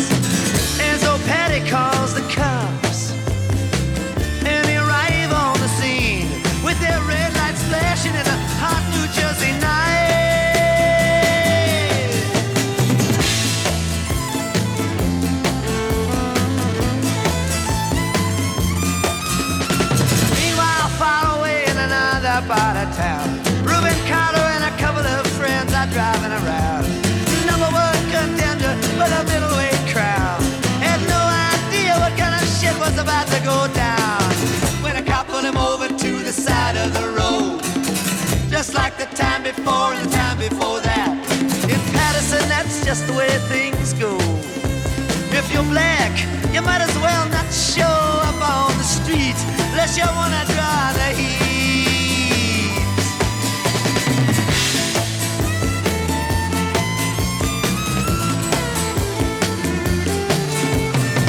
just the way things go. If you're black, you might as well not show up on the street unless you wanna draw the heat.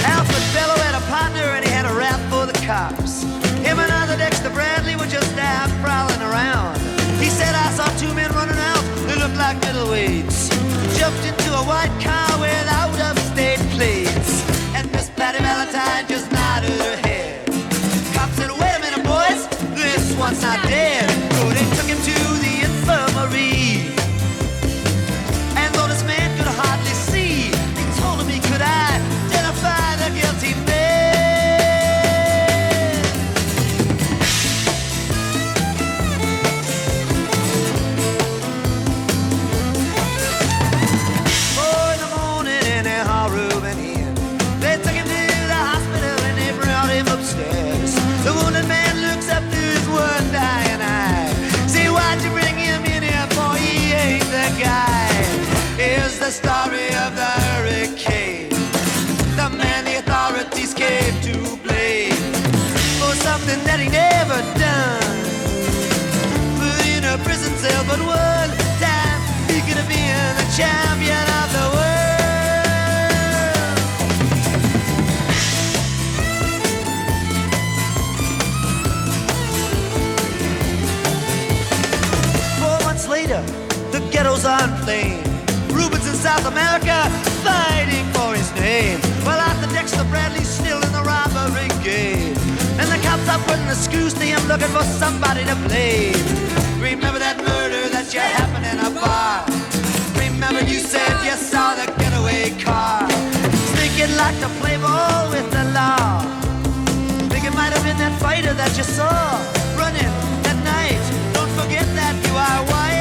Alfred Bello had a partner and he had a rap for the cops. Him and other Dexter Bradley were just out prowling around. He said, I saw two men running out. They looked like middleweights. Jumped into a white car with out of state plates. And Miss Patty Valentine just nodded her head. Cop said, wait a minute, boys. This one's not dead. Champion of the world. Four months later, the ghettos are inflamed. Rubens in South America fighting for his name. While Arthur Dexter Bradley's still in the robbery game. And the cops are putting the screws to him looking for somebody to blame. Remember that murder that you happened in a bar. Remember you said you saw the getaway car. Sneaking like to play ball with the law. Think it might have been that fighter that you saw running that night. Don't forget that you are white.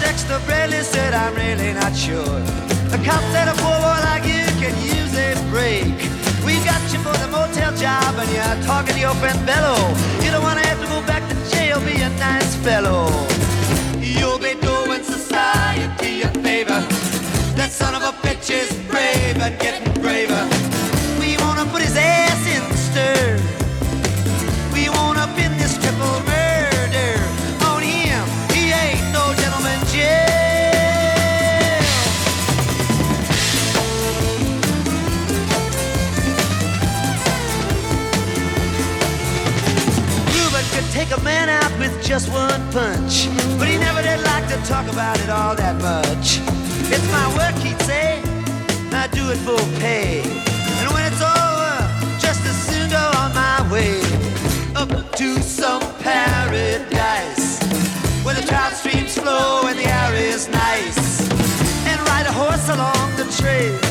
Dexter Bradley said, I'm really not sure. The cop said a poor boy like you can use a break. Job and you're talking to your friend Bello. You don't want to have to go back to jail, be a nice fellow. You'll be doing society a favor. That son of a bitch is brave and getting braver. Just one punch, but he never did like to talk about it all that much. It's my work, he'd say. I do it for pay. And when it's over, just as soon go on my way up to some paradise where the trout streams flow and the air is nice, and ride a horse along the trail.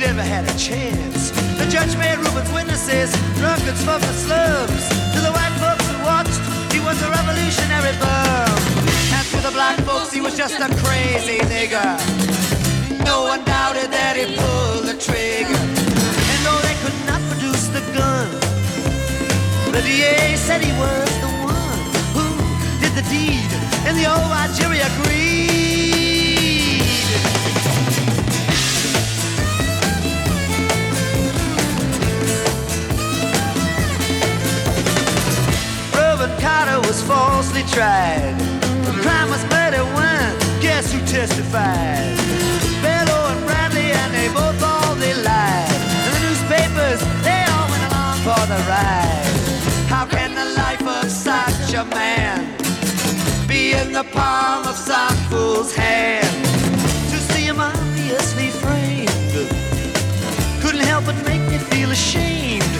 Never had a chance. The judge made Reuben's witnesses drunkards from slums. To the white folks who watched, he was a revolutionary bum. And to the black folks, he was just a crazy nigger. No one doubted that he pulled the trigger. And though they could not produce the gun, the DA said he was the one who did the deed, and the old jury agreed. Carter was falsely tried. The crime was murder one. Guess who testified? Bello and Bradley, and they both all they lied. And the newspapers, they all went along for the ride. How can the life of such a man be in the palm of some fool's hand? To see him obviously framed couldn't help but make me feel ashamed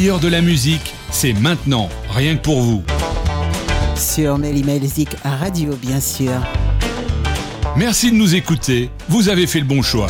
Meilleur de la musique, c'est maintenant, rien que pour vous. Sur Mélimelzik Radio, bien sûr. Merci de nous écouter, vous avez fait le bon choix.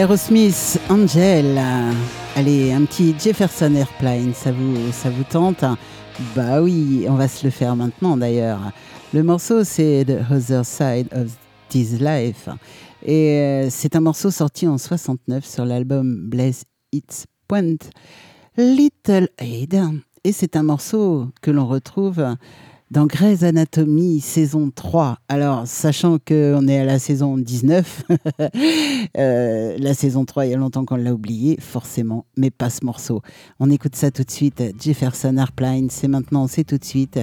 Aerosmith, Angel. Allez, un petit Jefferson Airplane, ça vous, ça vous tente Bah oui, on va se le faire maintenant d'ailleurs. Le morceau, c'est The Other Side of This Life. Et euh, c'est un morceau sorti en 69 sur l'album Bless It's Point Little Aid. Et c'est un morceau que l'on retrouve dans Grey's Anatomy saison 3. Alors, sachant qu'on est à la saison 19, euh, la saison 3, il y a longtemps qu'on l'a oublié, forcément, mais pas ce morceau. On écoute ça tout de suite. Jefferson Airplane, c'est maintenant, c'est tout de suite.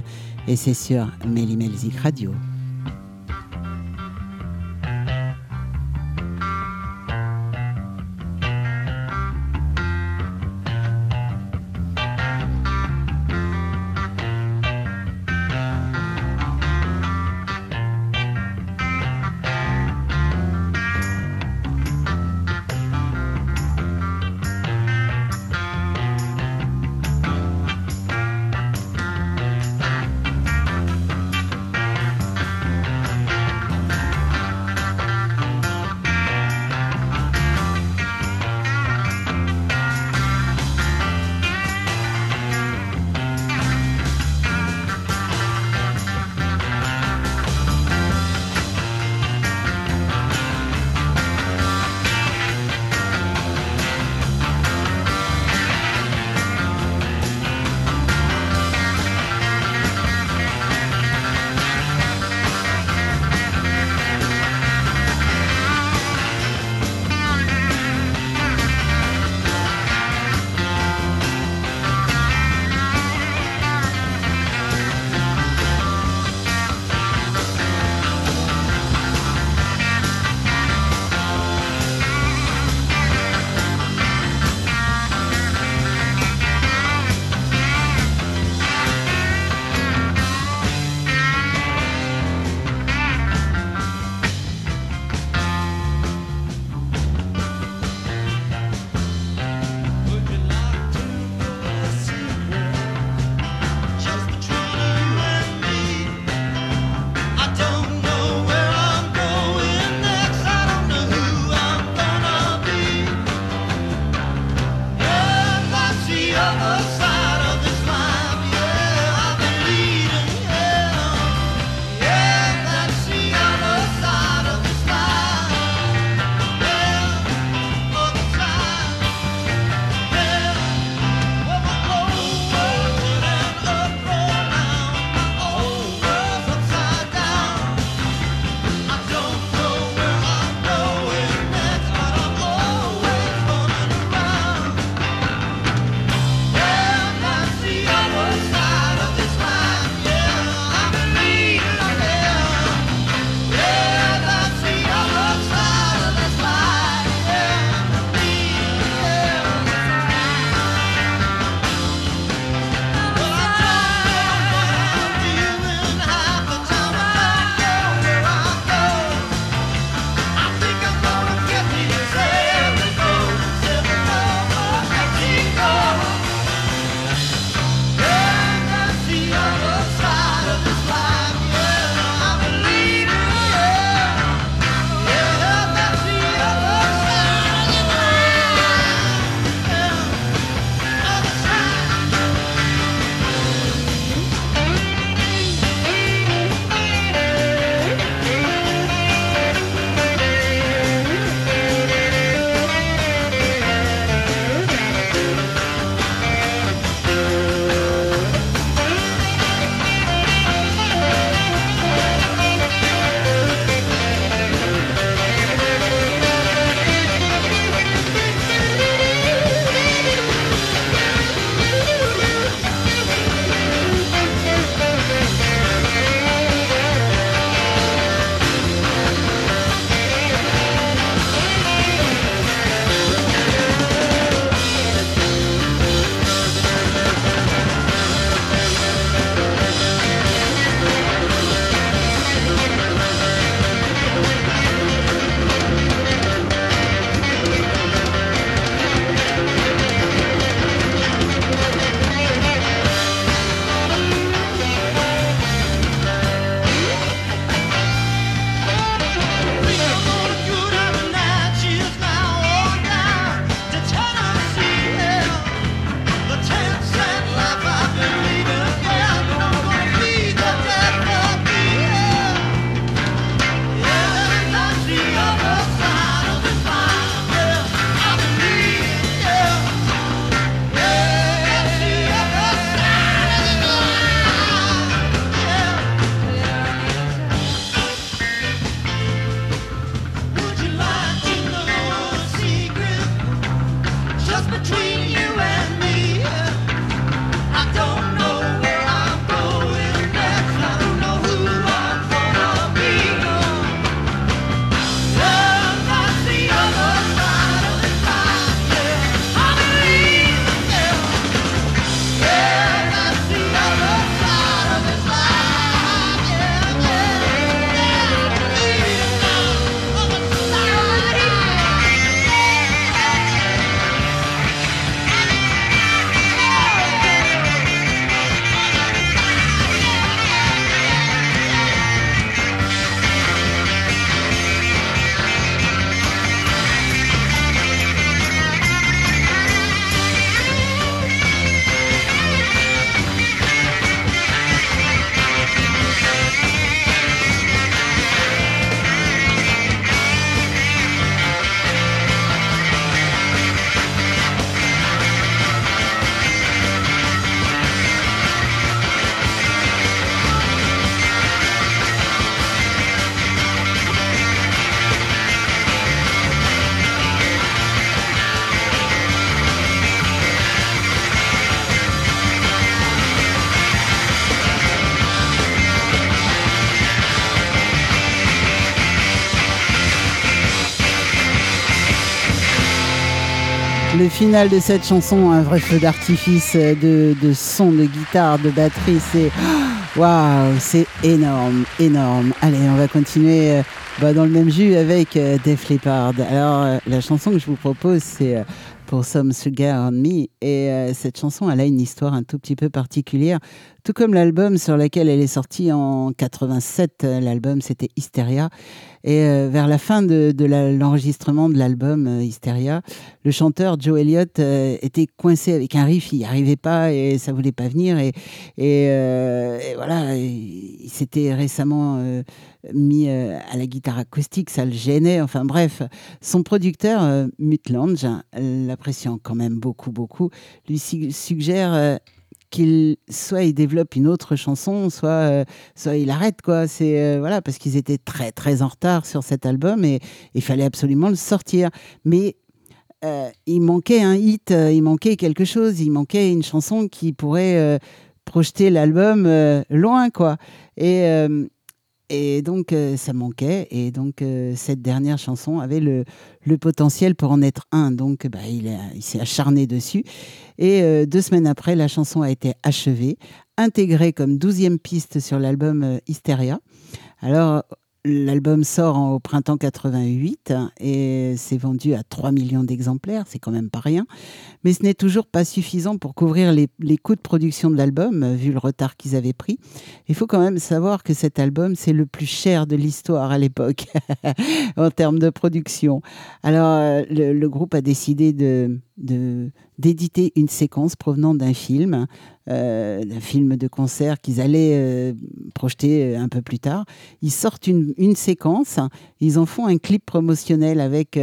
Et c'est sur Melly Melzik Radio. Le final de cette chanson, un vrai feu d'artifice de, de son, de guitare, de batterie, c'est waouh, c'est énorme, énorme. Allez, on va continuer euh, bah, dans le même jus avec euh, Def Leppard. Alors, euh, la chanson que je vous propose, c'est euh, pour Some Sugar on Me. Et euh, cette chanson, elle a une histoire un tout petit peu particulière. Tout comme l'album sur lequel elle est sortie en 87, euh, l'album c'était Hysteria. Et euh, vers la fin de, l'enregistrement de l'album euh, Hysteria, le chanteur Joe Elliott était coincé avec un riff, il n'y arrivait pas et ça voulait pas venir. Et, voilà, il s'était récemment mis à la guitare acoustique, ça le gênait. Enfin bref, son producteur, euh, Mutt Lange, l'appréciant quand même beaucoup, beaucoup, lui su- suggère qu'il soit il développe une autre chanson, soit euh, soit il arrête quoi. C'est euh, voilà parce qu'ils étaient très très en retard sur cet album et il fallait absolument le sortir. Mais euh, il manquait un hit, il manquait quelque chose, il manquait une chanson qui pourrait projeter l'album loin quoi. Et et donc, euh, ça manquait. Et donc, euh, cette dernière chanson avait le, le potentiel pour en être un. Donc, bah, il, s'est acharné dessus. Et euh, deux semaines après, la chanson a été achevée, intégrée comme douzième piste sur l'album Hysteria. Alors, l'album sort au printemps 88 hein, et c'est vendu à 3 millions d'exemplaires, c'est quand même pas rien. Mais ce n'est toujours pas suffisant pour couvrir les, coûts de production de l'album, euh, vu le retard qu'ils avaient pris. Il faut quand même savoir que cet album, c'est le plus cher de l'histoire à l'époque, en termes de production. Alors, euh, le, groupe a décidé de- d'éditer une séquence provenant d'un film, euh, d'un film de concert qu'ils allaient euh, projeter euh, un peu plus tard. Ils sortent une, une séquence, ils en font un clip promotionnel avec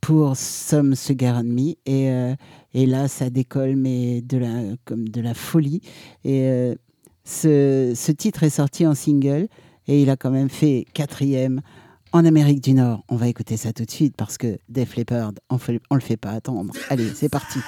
pour Some Sugar and Me. Et, et là ça décolle mais de la comme de la folie. Et ce, ce titre est sorti en single et il a quand même fait quatrième en Amérique du Nord. On va écouter ça tout de suite parce que Def Leppard, on ne le fait pas attendre. Allez, c'est parti.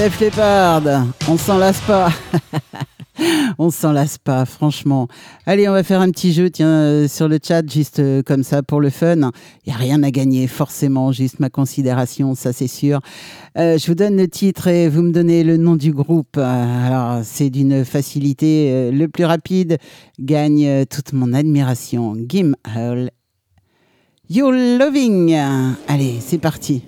Def Leppard, on s'en lasse pas. on s'en lasse pas, franchement. Allez, on va faire un petit jeu, tiens, euh, sur le chat, juste euh, comme ça, pour le fun. Il n'y a rien à gagner, forcément, juste ma considération, ça c'est sûr. Euh, je vous donne le titre et vous me donnez le nom du groupe. Alors, c'est d'une facilité. le plus rapide gagne toute mon admiration. Gim Hall. You're loving. Allez, c'est parti.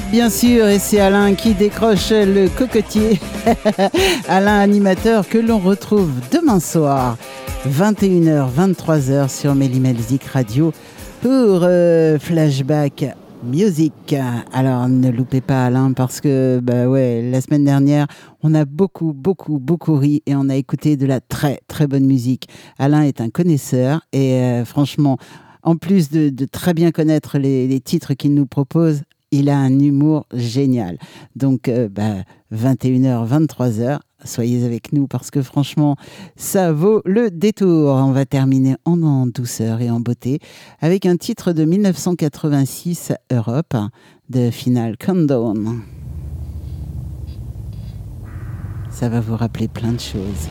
Bien sûr, et c'est Alain qui décroche le cocotier. Alain, animateur, que l'on retrouve demain soir, 21h, 23h sur Mélimelzik Radio pour euh, Flashback Music. Alors, ne loupez pas Alain parce que, bah ouais, la semaine dernière, on a beaucoup, beaucoup, beaucoup ri et on a écouté de la très, très bonne musique. Alain est un connaisseur et euh, franchement, en plus de, très bien connaître les titres qu'il nous propose, il a un humour génial. Donc, euh, bah, 21h, 23h, soyez avec nous parce que franchement, ça vaut le détour. On va terminer en, en douceur et en beauté avec un titre de 1986 Europe de Final Countdown. Ça va vous rappeler plein de choses.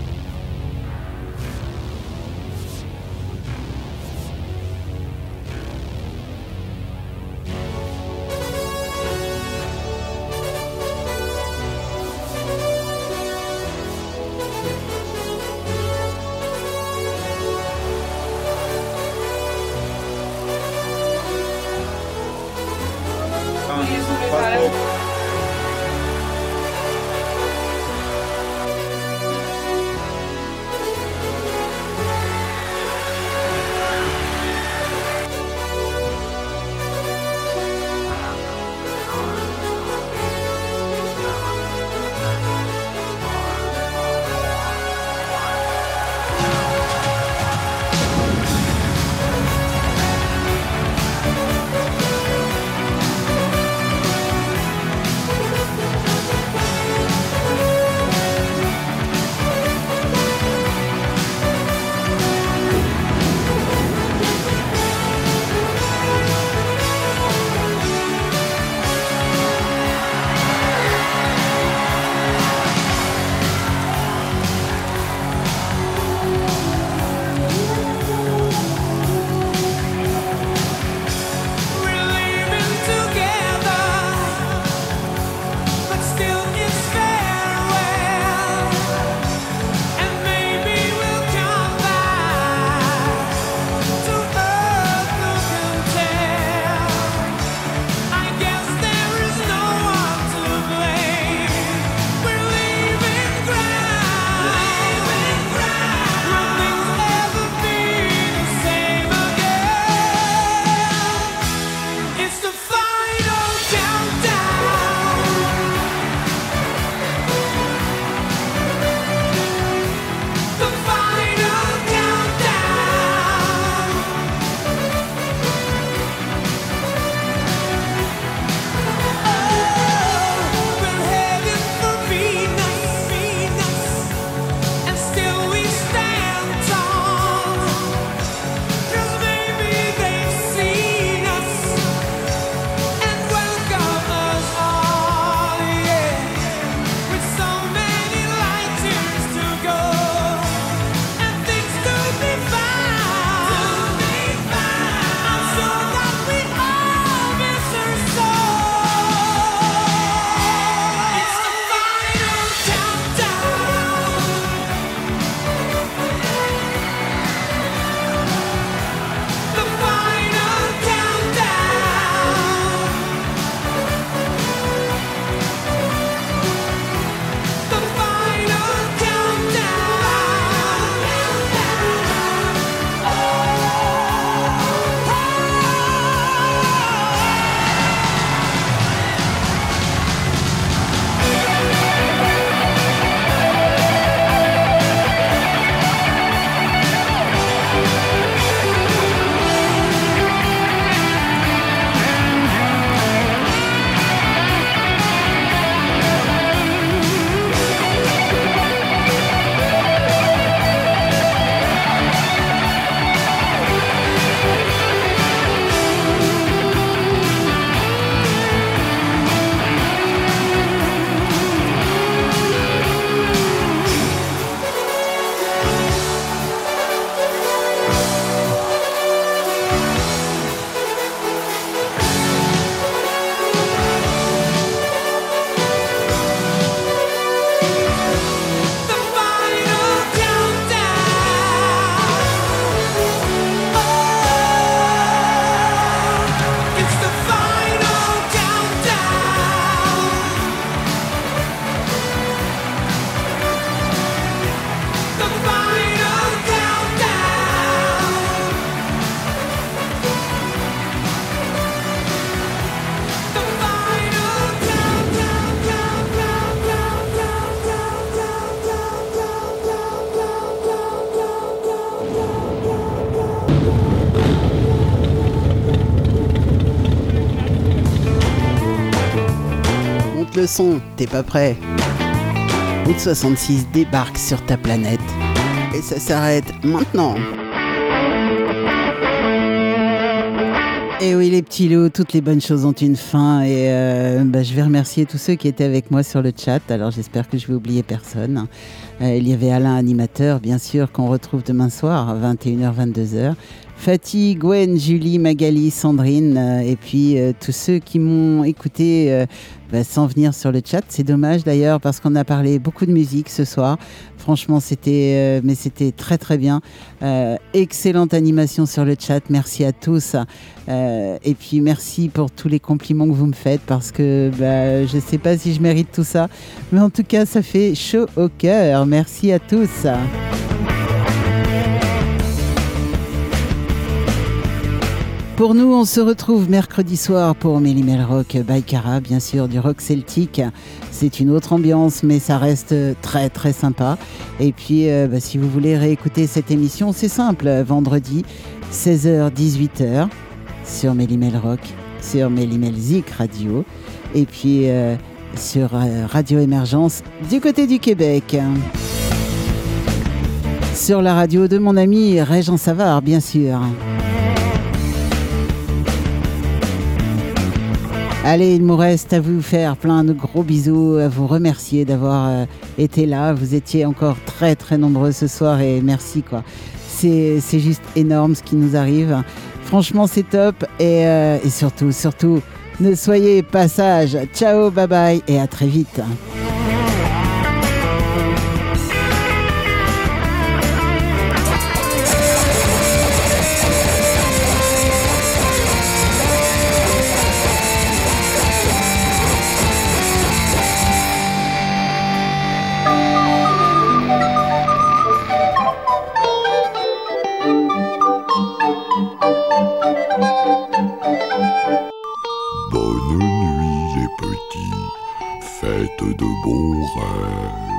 Son, t'es pas prêt Route 66 débarque sur ta planète. Et ça s'arrête maintenant. Et oui les petits loups, toutes les bonnes choses ont une fin et euh, bah, je vais remercier tous ceux qui étaient avec moi sur le chat. Alors j'espère que je vais oublier personne. Euh, il y avait Alain animateur bien sûr qu'on retrouve demain soir 21h 22h. Fatih, Gwen, Julie, Magali, Sandrine euh, et puis euh, tous ceux qui m'ont écouté euh, bah, sans venir sur le chat. C'est dommage d'ailleurs parce qu'on a parlé beaucoup de musique ce soir. Franchement, c'était mais c'était très très bien. Excellente animation sur le chat. Merci à tous. Et puis merci pour tous les compliments que vous me faites parce que bah, je sais pas si je mérite tout ça, mais en tout cas, ça fait chaud au cœur. Merci à tous. Pour nous, on se retrouve mercredi soir pour Mélimel Rock by bien sûr, du rock celtique. C'est une autre ambiance, mais ça reste très très sympa. Et puis, euh, bah, si vous voulez réécouter cette émission, c'est simple. Vendredi, 16h-18h, sur Mélimel Rock, sur Mélimel Zik Radio, et puis euh, sur euh, Radio Émergence du côté du Québec. Sur la radio de mon ami Régent Savard, bien sûr. Allez, il me reste à vous faire plein de gros bisous, à vous remercier d'avoir euh, été là. Vous étiez encore très très nombreux ce soir et merci quoi. C'est juste énorme ce qui nous arrive. Franchement, c'est top et, euh, et surtout, surtout, ne soyez pas sages. Ciao, bye bye et à très vite. Bonne